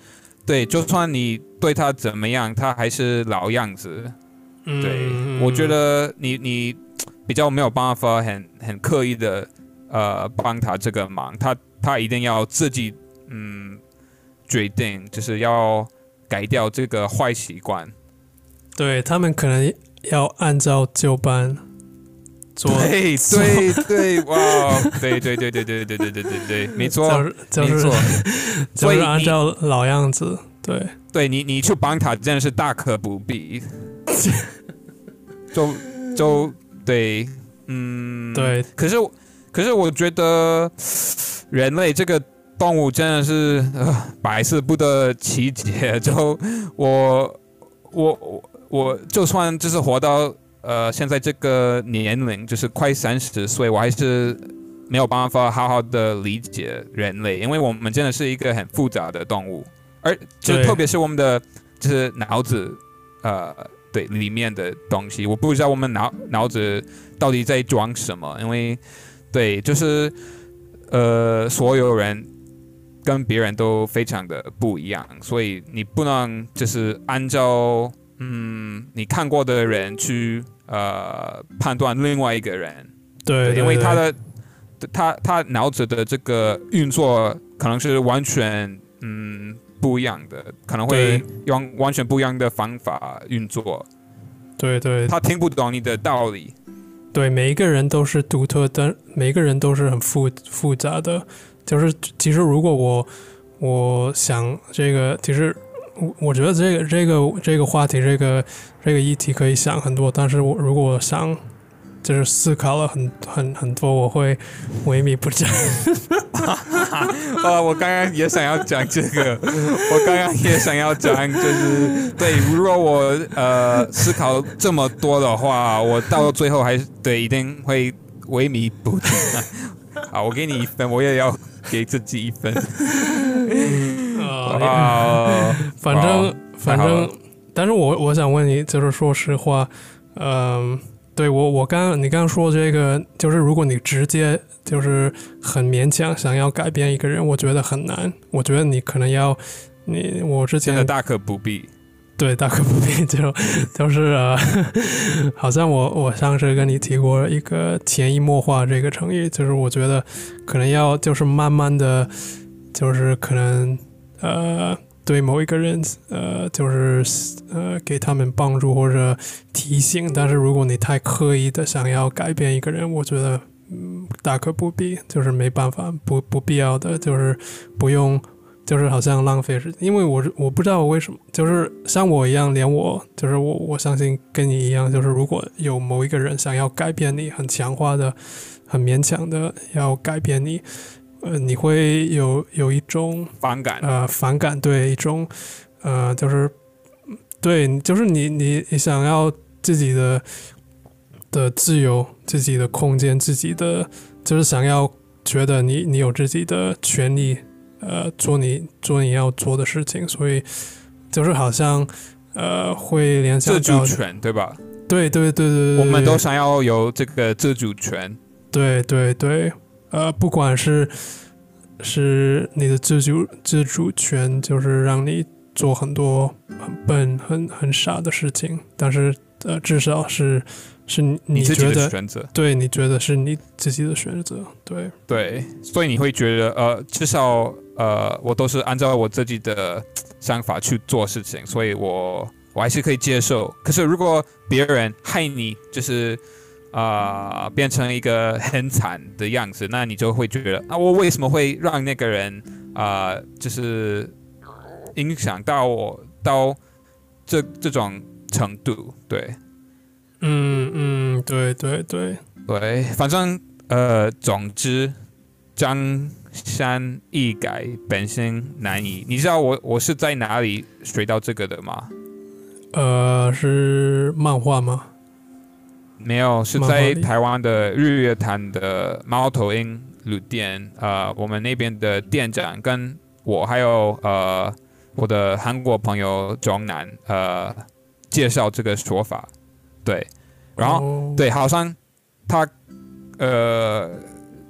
对，就算你对他怎么样，他还是老样子。对，嗯我觉得你你比较没有办法很很刻意的呃帮他这个忙，他他一定要自己嗯决定，就是要改掉这个坏习惯。对他们可能要按照旧班做，对对对，哇，对对对对对对对对对对，没错就是没错，就是按照老样子，对，对你你去帮他真的是大可不必，就就对，嗯，对，可是，可是我觉得人类这个动物真的是、呃、百思不得其解。就我我我我就算就是活到呃现在这个年龄，就是快三十岁，我还是没有办法好好的理解人类，因为我们真的是一个很复杂的动物，而就特别是我们的就是脑子呃。对里面的东西，我不知道我们脑脑子到底在装什么，因为对，就是呃，所有人跟别人都非常的不一样，所以你不能就是按照嗯你看过的人去呃判断另外一个人，对，因为他的他他脑子的这个运作可能是完全嗯不一样的，可能会用完全不一样的方法运作，对对。他听不懂你的道理。对，每一个人都是独特的，每一个人都是很复复杂的。就是其实如果我我想这个，其实我我觉得这个这个这个话题，这个这个议题可以想很多，但是我如果想就是思考了很很很多，我会萎靡不振。啊，我刚刚也想要讲这个，我刚刚也想要讲，就是对，如果我呃思考这么多的话，我到最后还是对一定会萎靡不振。好，我给你一分，我也要给自己一分。啊，反正反正，但是我我想问你，就是说实话，嗯，对我我刚你刚刚说这个，就是如果你直接就是很勉强想要改变一个人，我觉得很难。我觉得你可能要你我之前大可不必，对，大可不必，就就是呃，好像我我上次跟你提过一个潜移默化这个成语，就是我觉得可能要就是慢慢的，就是可能。呃，对某一个人，呃，就是呃，给他们帮助或者提醒。但是如果你太刻意的想要改变一个人，我觉得，嗯，大可不必，就是没办法，不不必要的，就是不用，就是好像浪费时间。因为我我不知道为什么，就是像我一样，连我，就是我我相信跟你一样，就是如果有某一个人想要改变你，很强化的、很勉强的要改变你。呃，你会有有一种反感，呃，反感对一种，呃，就是对，就是你你你想要自己的的自由，自己的空间，自己的，就是想要觉得你你有自己的权利，呃，做你做你要做的事情，所以就是好像呃会联想到自主权，对吧？对对对对对，我们都想要有这个自主权，对对对。呃，不管是是你的自主自主权，就是让你做很多很笨、很很傻的事情，但是呃，至少是是你觉得选择，对，你觉得是你自己的选择，对对，所以你会觉得呃，至少呃，我都是按照我自己的想法去做事情，所以我我还是可以接受。可是如果别人害你，就是。啊，变成一个很惨的样子，那你就会觉得，那我为什么会让那个人啊，就是影响到我到这这种程度？对，嗯嗯，对对对对，反正呃，总之，江山易改，本性难移。你知道我我是在哪里学到这个的吗？呃，是漫画吗？没有，是在台湾的日月潭的猫头鹰旅店，呃，我们那边的店长跟我还有呃我的韩国朋友庄南，呃，介绍这个说法，对，然后对，好像他呃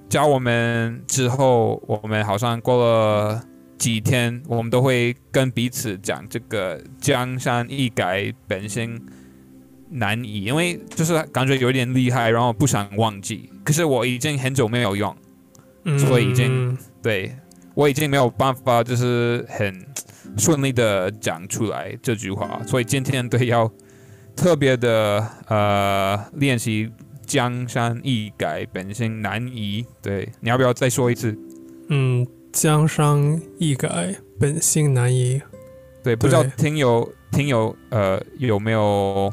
教我们之后，我们好像过了几天，我们都会跟彼此讲这个江山易改，本性。难以，因为就是感觉有点厉害，然后不想忘记。可是我已经很久没有用，所以已经对我已经没有办法，就是很顺利的讲出来这句话。所以今天对要特别的呃练习“江山易改，本性难移”。对，你要不要再说一次？嗯，“江山易改，本性难移”。对，不知道听友听友呃有没有？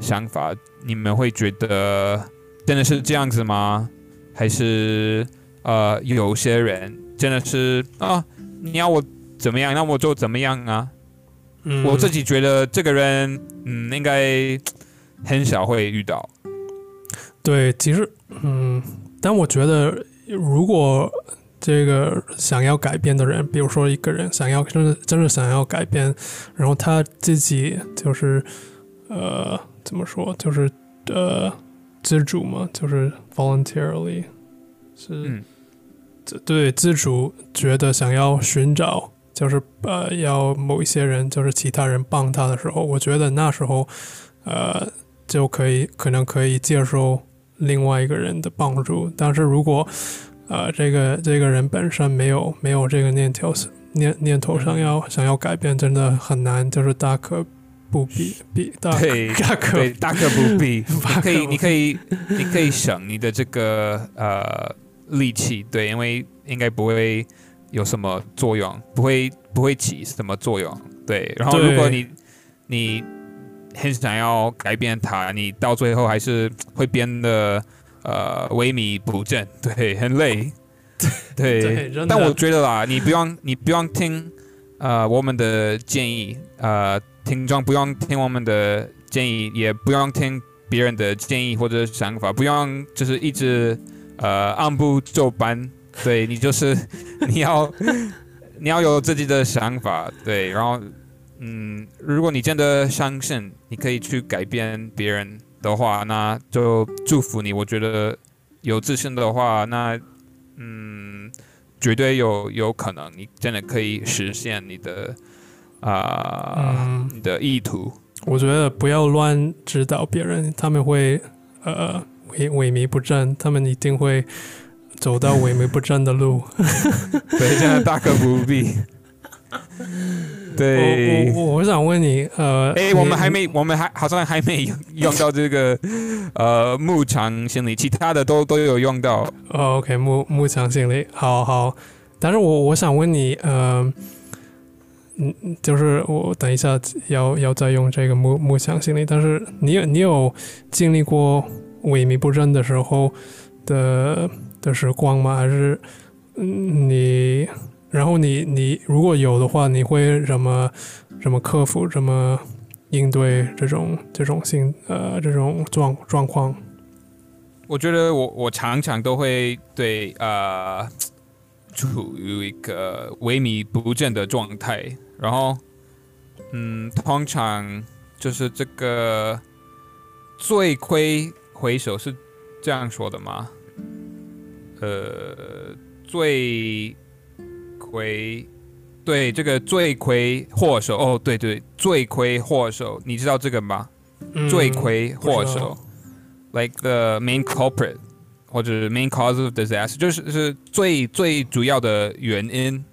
想法，你们会觉得真的是这样子吗？还是呃，有些人真的是啊，你要我怎么样，那我就怎么样啊？嗯，我自己觉得这个人，嗯，应该很少会遇到。对，其实，嗯，但我觉得，如果这个想要改变的人，比如说一个人想要真的真的想要改变，然后他自己就是呃。怎么说？就是呃，自主嘛，就是 voluntarily 是，对自主觉得想要寻找，就是呃，要某一些人，就是其他人帮他的时候，我觉得那时候呃就可以可能可以接受另外一个人的帮助。但是如果呃这个这个人本身没有没有这个念头念念头想要想要改变，真的很难，就是大可。不必，必大 大可对大可不必，可以，你可以，你可以省你的这个呃力气，对，因为应该不会有什么作用，不会不会起什么作用，对，然后如果你你很想要改变它，你到最后还是会变得呃萎靡不振，对，很累，对。对，但我觉得啦，你不用你不用听呃我们的建议，呃，听众不用听我们的建议，也不用听别人的建议或者想法，不用就是一直呃按部就班，对你就是你要你要有自己的想法，对，然后嗯，如果你真的相信你可以去改变别人的话，那就祝福你。我觉得有自信的话，那嗯，绝对有有可能，你真的可以实现你的啊、嗯，你的意图。我觉得不要乱指导别人，他们会呃萎萎靡不振，他们一定会走到萎靡不振的路。对，这样大可不必。对我，我我想问你，呃，哎，你我们还没，我们还好像还没用到这个呃牧场心理，其他的都都有用到。哦，OK，牧牧场心理，好好。但是我我想问你，呃，嗯，就是我等一下要要再用这个木木箱心理，但是你有你有经历过萎靡不振的时候的的时光吗？还是嗯你，然后你你如果有的话，你会怎么怎么克服，怎么应对这种这种性呃这种状状况？我觉得我我常常都会对呃处于一个萎靡不振的状态，然后嗯，通常就是这个罪魁祸首是这样说的吗？呃，罪魁对这个罪魁祸首哦，对对，罪魁祸首，你知道这个吗？嗯罪魁祸首，like the main culprit 或者 main cause of disaster，就是是最最主要的原因。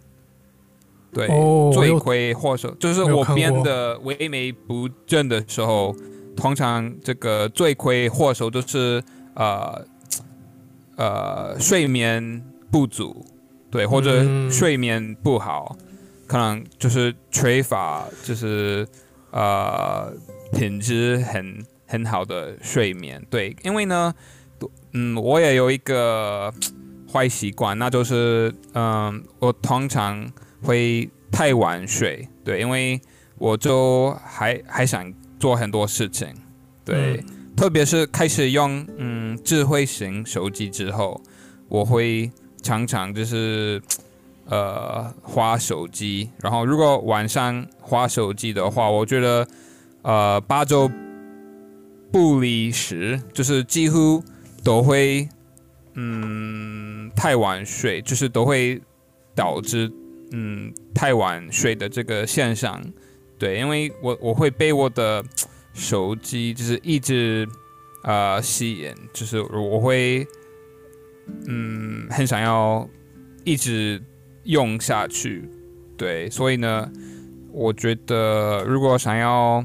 对，罪魁祸首就是我编的萎靡不振的时候，通常这个罪魁祸首就是呃呃睡眠不足，对，或者嗯。睡眠不好，可能就是缺乏就是呃品质很很好的睡眠，对，因为呢，嗯，我也有一个坏习惯，那就是嗯，我通常会太晚睡，对，因为我就还还想做很多事情，对，特别是开始用嗯智慧型手机之后，我会常常就是呃花手机，然后如果晚上花手机的话，我觉得呃八周不离十，就是几乎都会嗯太晚睡，就是都会导致嗯太晚睡的这个现象。对，因为我我会被我的手机就是一直呃吸引，就是我会嗯很想要一直用下去。对，所以呢，我觉得如果想要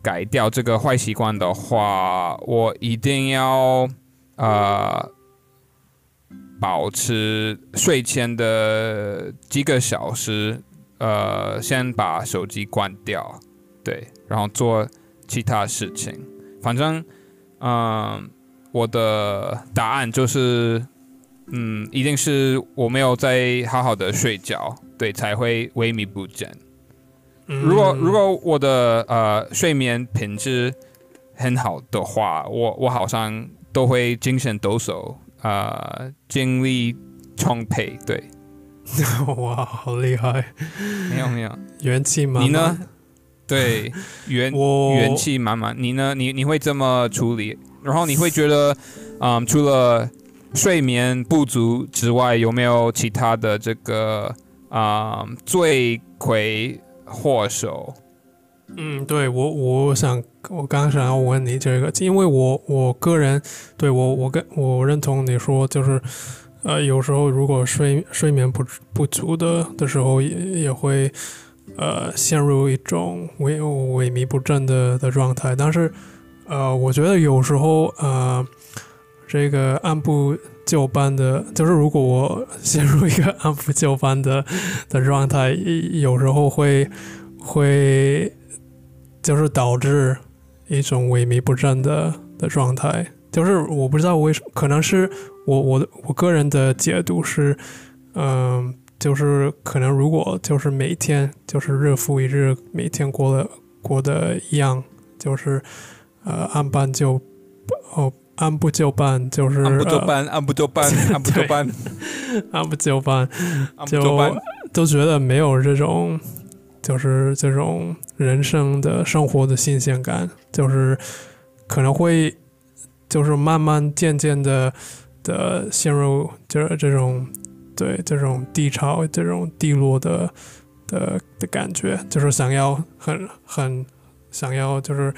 改掉这个坏习惯的话，我一定要呃保持睡前的几个小时，呃，先把手机关掉，对，然后做其他事情。反正，嗯、我的答案就是，嗯，一定是我没有在好好的睡觉，对，才会萎靡不振。如果如果我的呃睡眠品质很好的话，我我好像都会精神抖擞，啊，精力充沛。对，哇，好厉害，没有没有，元气满满。你呢？对，元 元气满满。你呢？你你会这么处理？然后你会觉得，嗯，除了睡眠不足之外，有没有其他的这个啊、罪魁祸首？嗯，对我我想我刚想要问你这个，因为我我个人对我我跟我认同你说，就是呃有时候如果睡睡眠不不足的的时候也，也会呃陷入一种萎萎靡不振的的状态，但是呃我觉得有时候呃这个按部就班的，就是如果我 陷入一个按部就班的的状态，有时候会。会就是导致一种萎靡不振的的状态。就是我不知道为什么，可能是我我的我个人的解读是，嗯、就是可能如果就是每天就是日复一日，每天过的过的一样，就是呃按班就哦按部就班，就是呃按部就班，按部就班，按部就班，按部就班，就班。都觉得没有这种，就是这种人生的生活的新鲜感，就是可能会，就是慢慢渐渐的的陷入这这种对这种低潮、这种低落的的的感觉，就是想要很很想要就是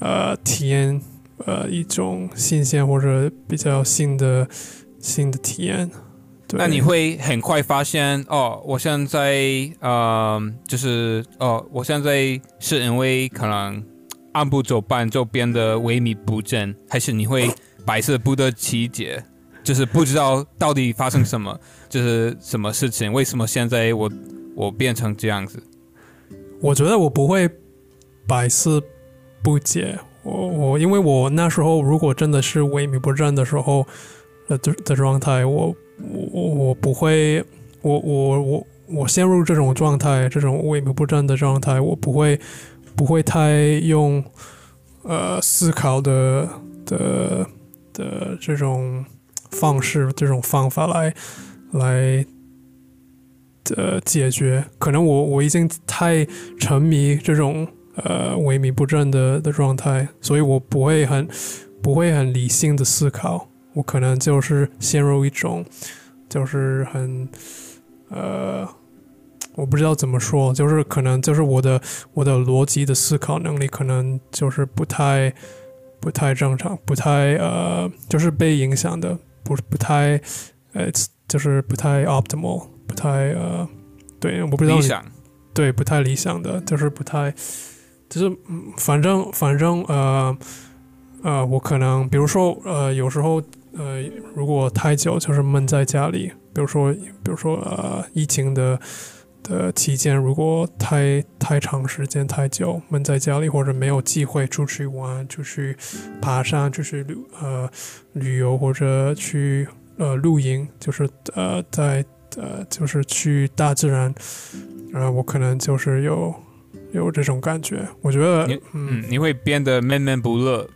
呃体验呃一种新鲜或者比较新的新的体验。对那你会很快发现哦，我现在呃，就是哦，我现在是因为可能按部就班就变得萎靡不振，还是你会百思不得其解，就是不知道到底发生什么，就是什么事情，为什么现在我我变成这样子？我觉得我不会百思不解，我我因为我那时候如果真的是萎靡不振的时候的的的状态，我我我我不会，我我我我陷入这种状态，这种萎靡不振的状态，我不会不会太用呃思考的的的这种方式，这种方法来来。呃，解决可能我我已经太沉迷这种呃萎靡不振的的状态，所以我不会很不会很理性的思考，我可能就是陷入一种就是很呃我不知道怎么说，就是可能就是我的我的逻辑的思考能力可能就是不太不太正常，不太呃就是被影响的，不不太呃就是不太 optimal。不太呃，对，我不知道理想对，不太理想的，就是不太，就是嗯反正反正呃呃，我可能比如说呃，有时候呃，如果太久就是闷在家里，比如说比如说呃，疫情的的期间，如果太太长时间太久闷在家里，或者没有机会出去玩、出去爬山、出去旅呃旅游或者去呃露营，就是呃在呃就是去大自然。然呃，我可能就是有有这种感觉。我觉得你，嗯，你会变得闷闷不乐。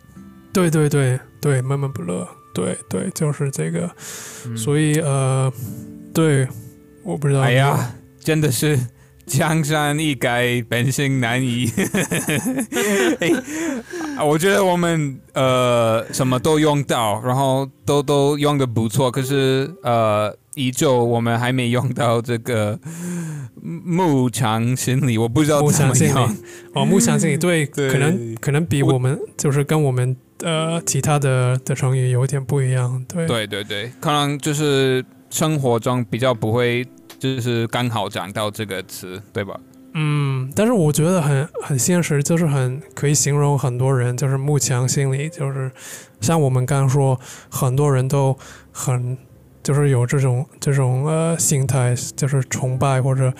对对对对，闷闷不乐，对对，就是这个。嗯所以呃，对，我不知道。哎呀，真的是江山易改，本性难移。哎，我觉得我们呃什么都用到，然后都都用的不错，可是呃依旧我们还没用到这个牧场心理，我不知道慕怎么强心理样。哦，牧场心理，对，对可能可能比我我们就是跟我们呃其他的的成语有点不一样。对对对对，可能就是生活中比较不会，就是刚好讲到这个词，对吧？嗯，但是我觉得很很现实，就是很可以形容很多人，就是慕强心理，就是像我们刚刚说，很多人都很就是有这种这种呃心态，就是崇拜或者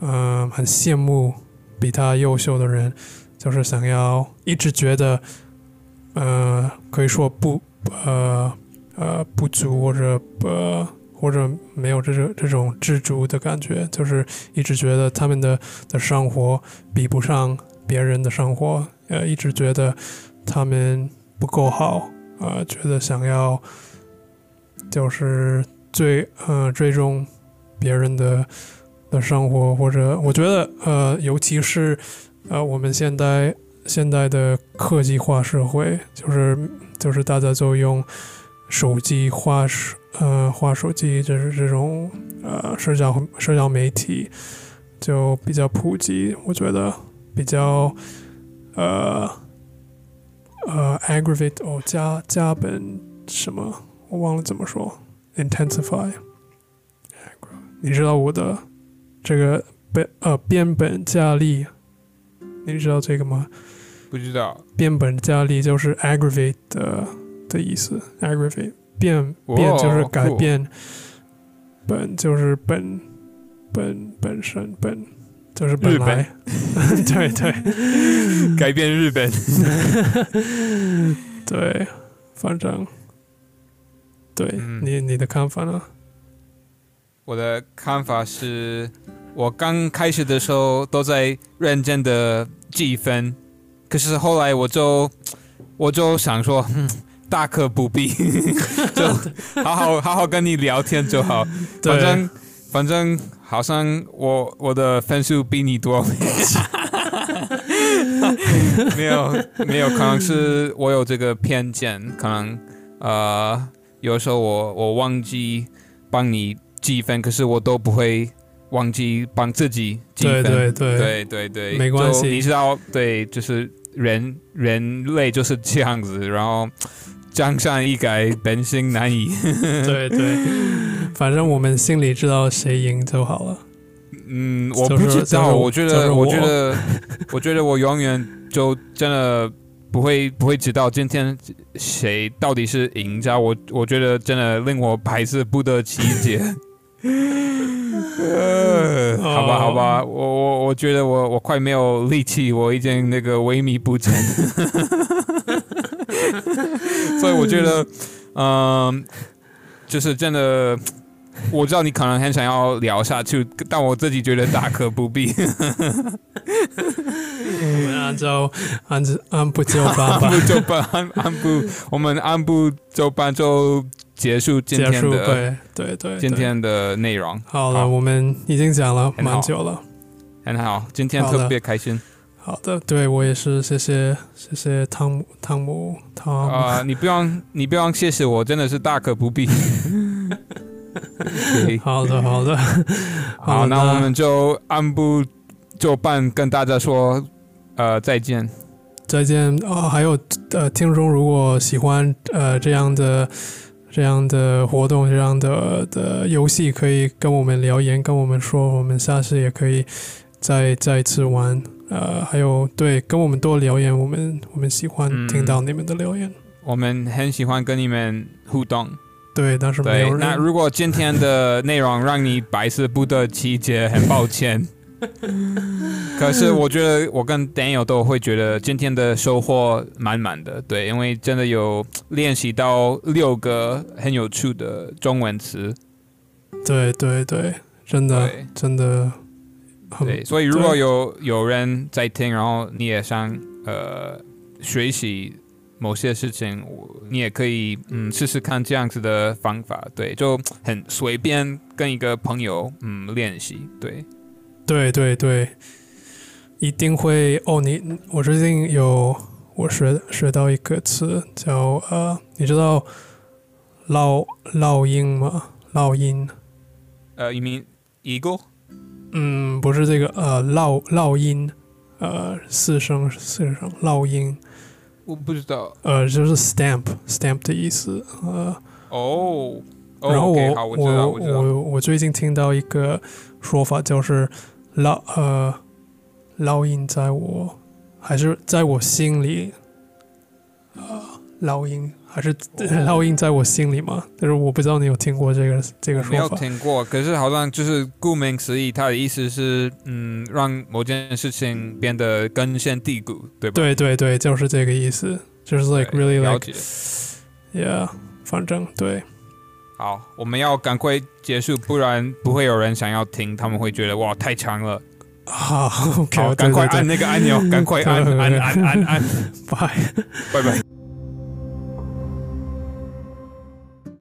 嗯、呃很羡慕比他优秀的人，就是想要一直觉得呃可以说不呃呃不足或者呃或者没有这种这种知足的感觉，就是一直觉得他们的的生活比不上别人的生活，呃，一直觉得他们不够好，呃，觉得想要就是追呃追踪别人的的生活，或者我觉得呃，尤其是呃我们现在现在的科技化社会，就是就是大家都用手机画呃画手机，就是这种呃社交社交媒体就比较普及，我觉得比较呃呃 aggravate 哦加加本什么我忘了怎么说 intensify，你知道我的这个本呃变本加厉，你知道这个吗？不知道。变本加厉就是 aggravate 的的意思，aggravate 变哦变就是改酷变，本就是本本本身本就是本来，对对。改变日本。对，反正。对、嗯。你你的看法呢？我的看法是，我刚开始的时候都在认真的记分，可是后来我就我就想说，嗯，大可不必，就 好好好好跟你聊天就好。反正反正好像我我的分数比你多，没有没有，可能是我有这个偏见，可能呃有时候我我忘记帮你积分，可是我都不会忘记帮自己计对分。对对对。对对，没关系。你知道，对，就是人人类就是这样子，然后江山易改，本性难移。对对，反正我们心里知道谁赢就好了。嗯，我就是不知道，我觉得，我我觉得，我觉得我永远就真的不会不会知道今天谁到底是赢家。我我觉得真的令我百思不得其解。呃，好吧，好吧，我我我觉得我我快没有力气，我已经那个萎靡不振，所以我觉得，嗯、就是真的，我知道你可能很想要聊下去，但我自己觉得大可不必，我们按照按 按部就班按部，就班，按按部，我们按部就班就结束今。天的对对对，对今天的内容。好了，好我们已经讲了蛮久了。很好，今天特别开心。好的，对我也是，谢谢谢谢汤姆汤姆汤姆。啊、你不用，你不用谢谢我，真的是大可不必。对好的好的，好，那我们就按部就班跟大家说，呃，再见。再见哦。还有呃，听众如果喜欢呃这样的这样的活动、这样的的游戏，可以跟我们留言，跟我们说，我们下次也可以再再次玩。呃，还有对，跟我们多留言，我们我们喜欢嗯听到你们的留言。我们很喜欢跟你们互动。对，但是没对有，人。那如果今天的内容让你百思不得其解，很抱歉。可是我觉得我跟 Daniel 都会觉得今天的收获满满的，对，因为真的有练习到六个很有趣的中文词，对对对，真的真的对，所以如果有有人在听，然后你也想呃学习某些事情，你也可以嗯试试看这样子的方法，对，就很随便跟一个朋友嗯练习，对，对对对，一定会哦。你我最近有我学学到一个词叫呃，你知道烙烙印吗？烙印，呃，you mean eagle？嗯，不是这个呃烙烙印，呃四声四声烙音，我不知道呃就是 stamp stamp 的意思，呃。哦。哦然后我我。我我最近听到一个说法，就是烙呃烙印在我还是在我心里，呃烙印还是烙印在我心里嘛？但是我不知道你有听过这个这个说法没有。听过，可是好像就是顾名思义，它的意思是，嗯，让某件事情变得根深蒂固，对吧？对对对，就是这个意思，就是 like really like，yeah，反正对好，我们要赶快结束，不然不会有人想要听，他们会觉得哇太长了。好好，赶快按那个按钮，赶快按按按按按，拜。拜拜。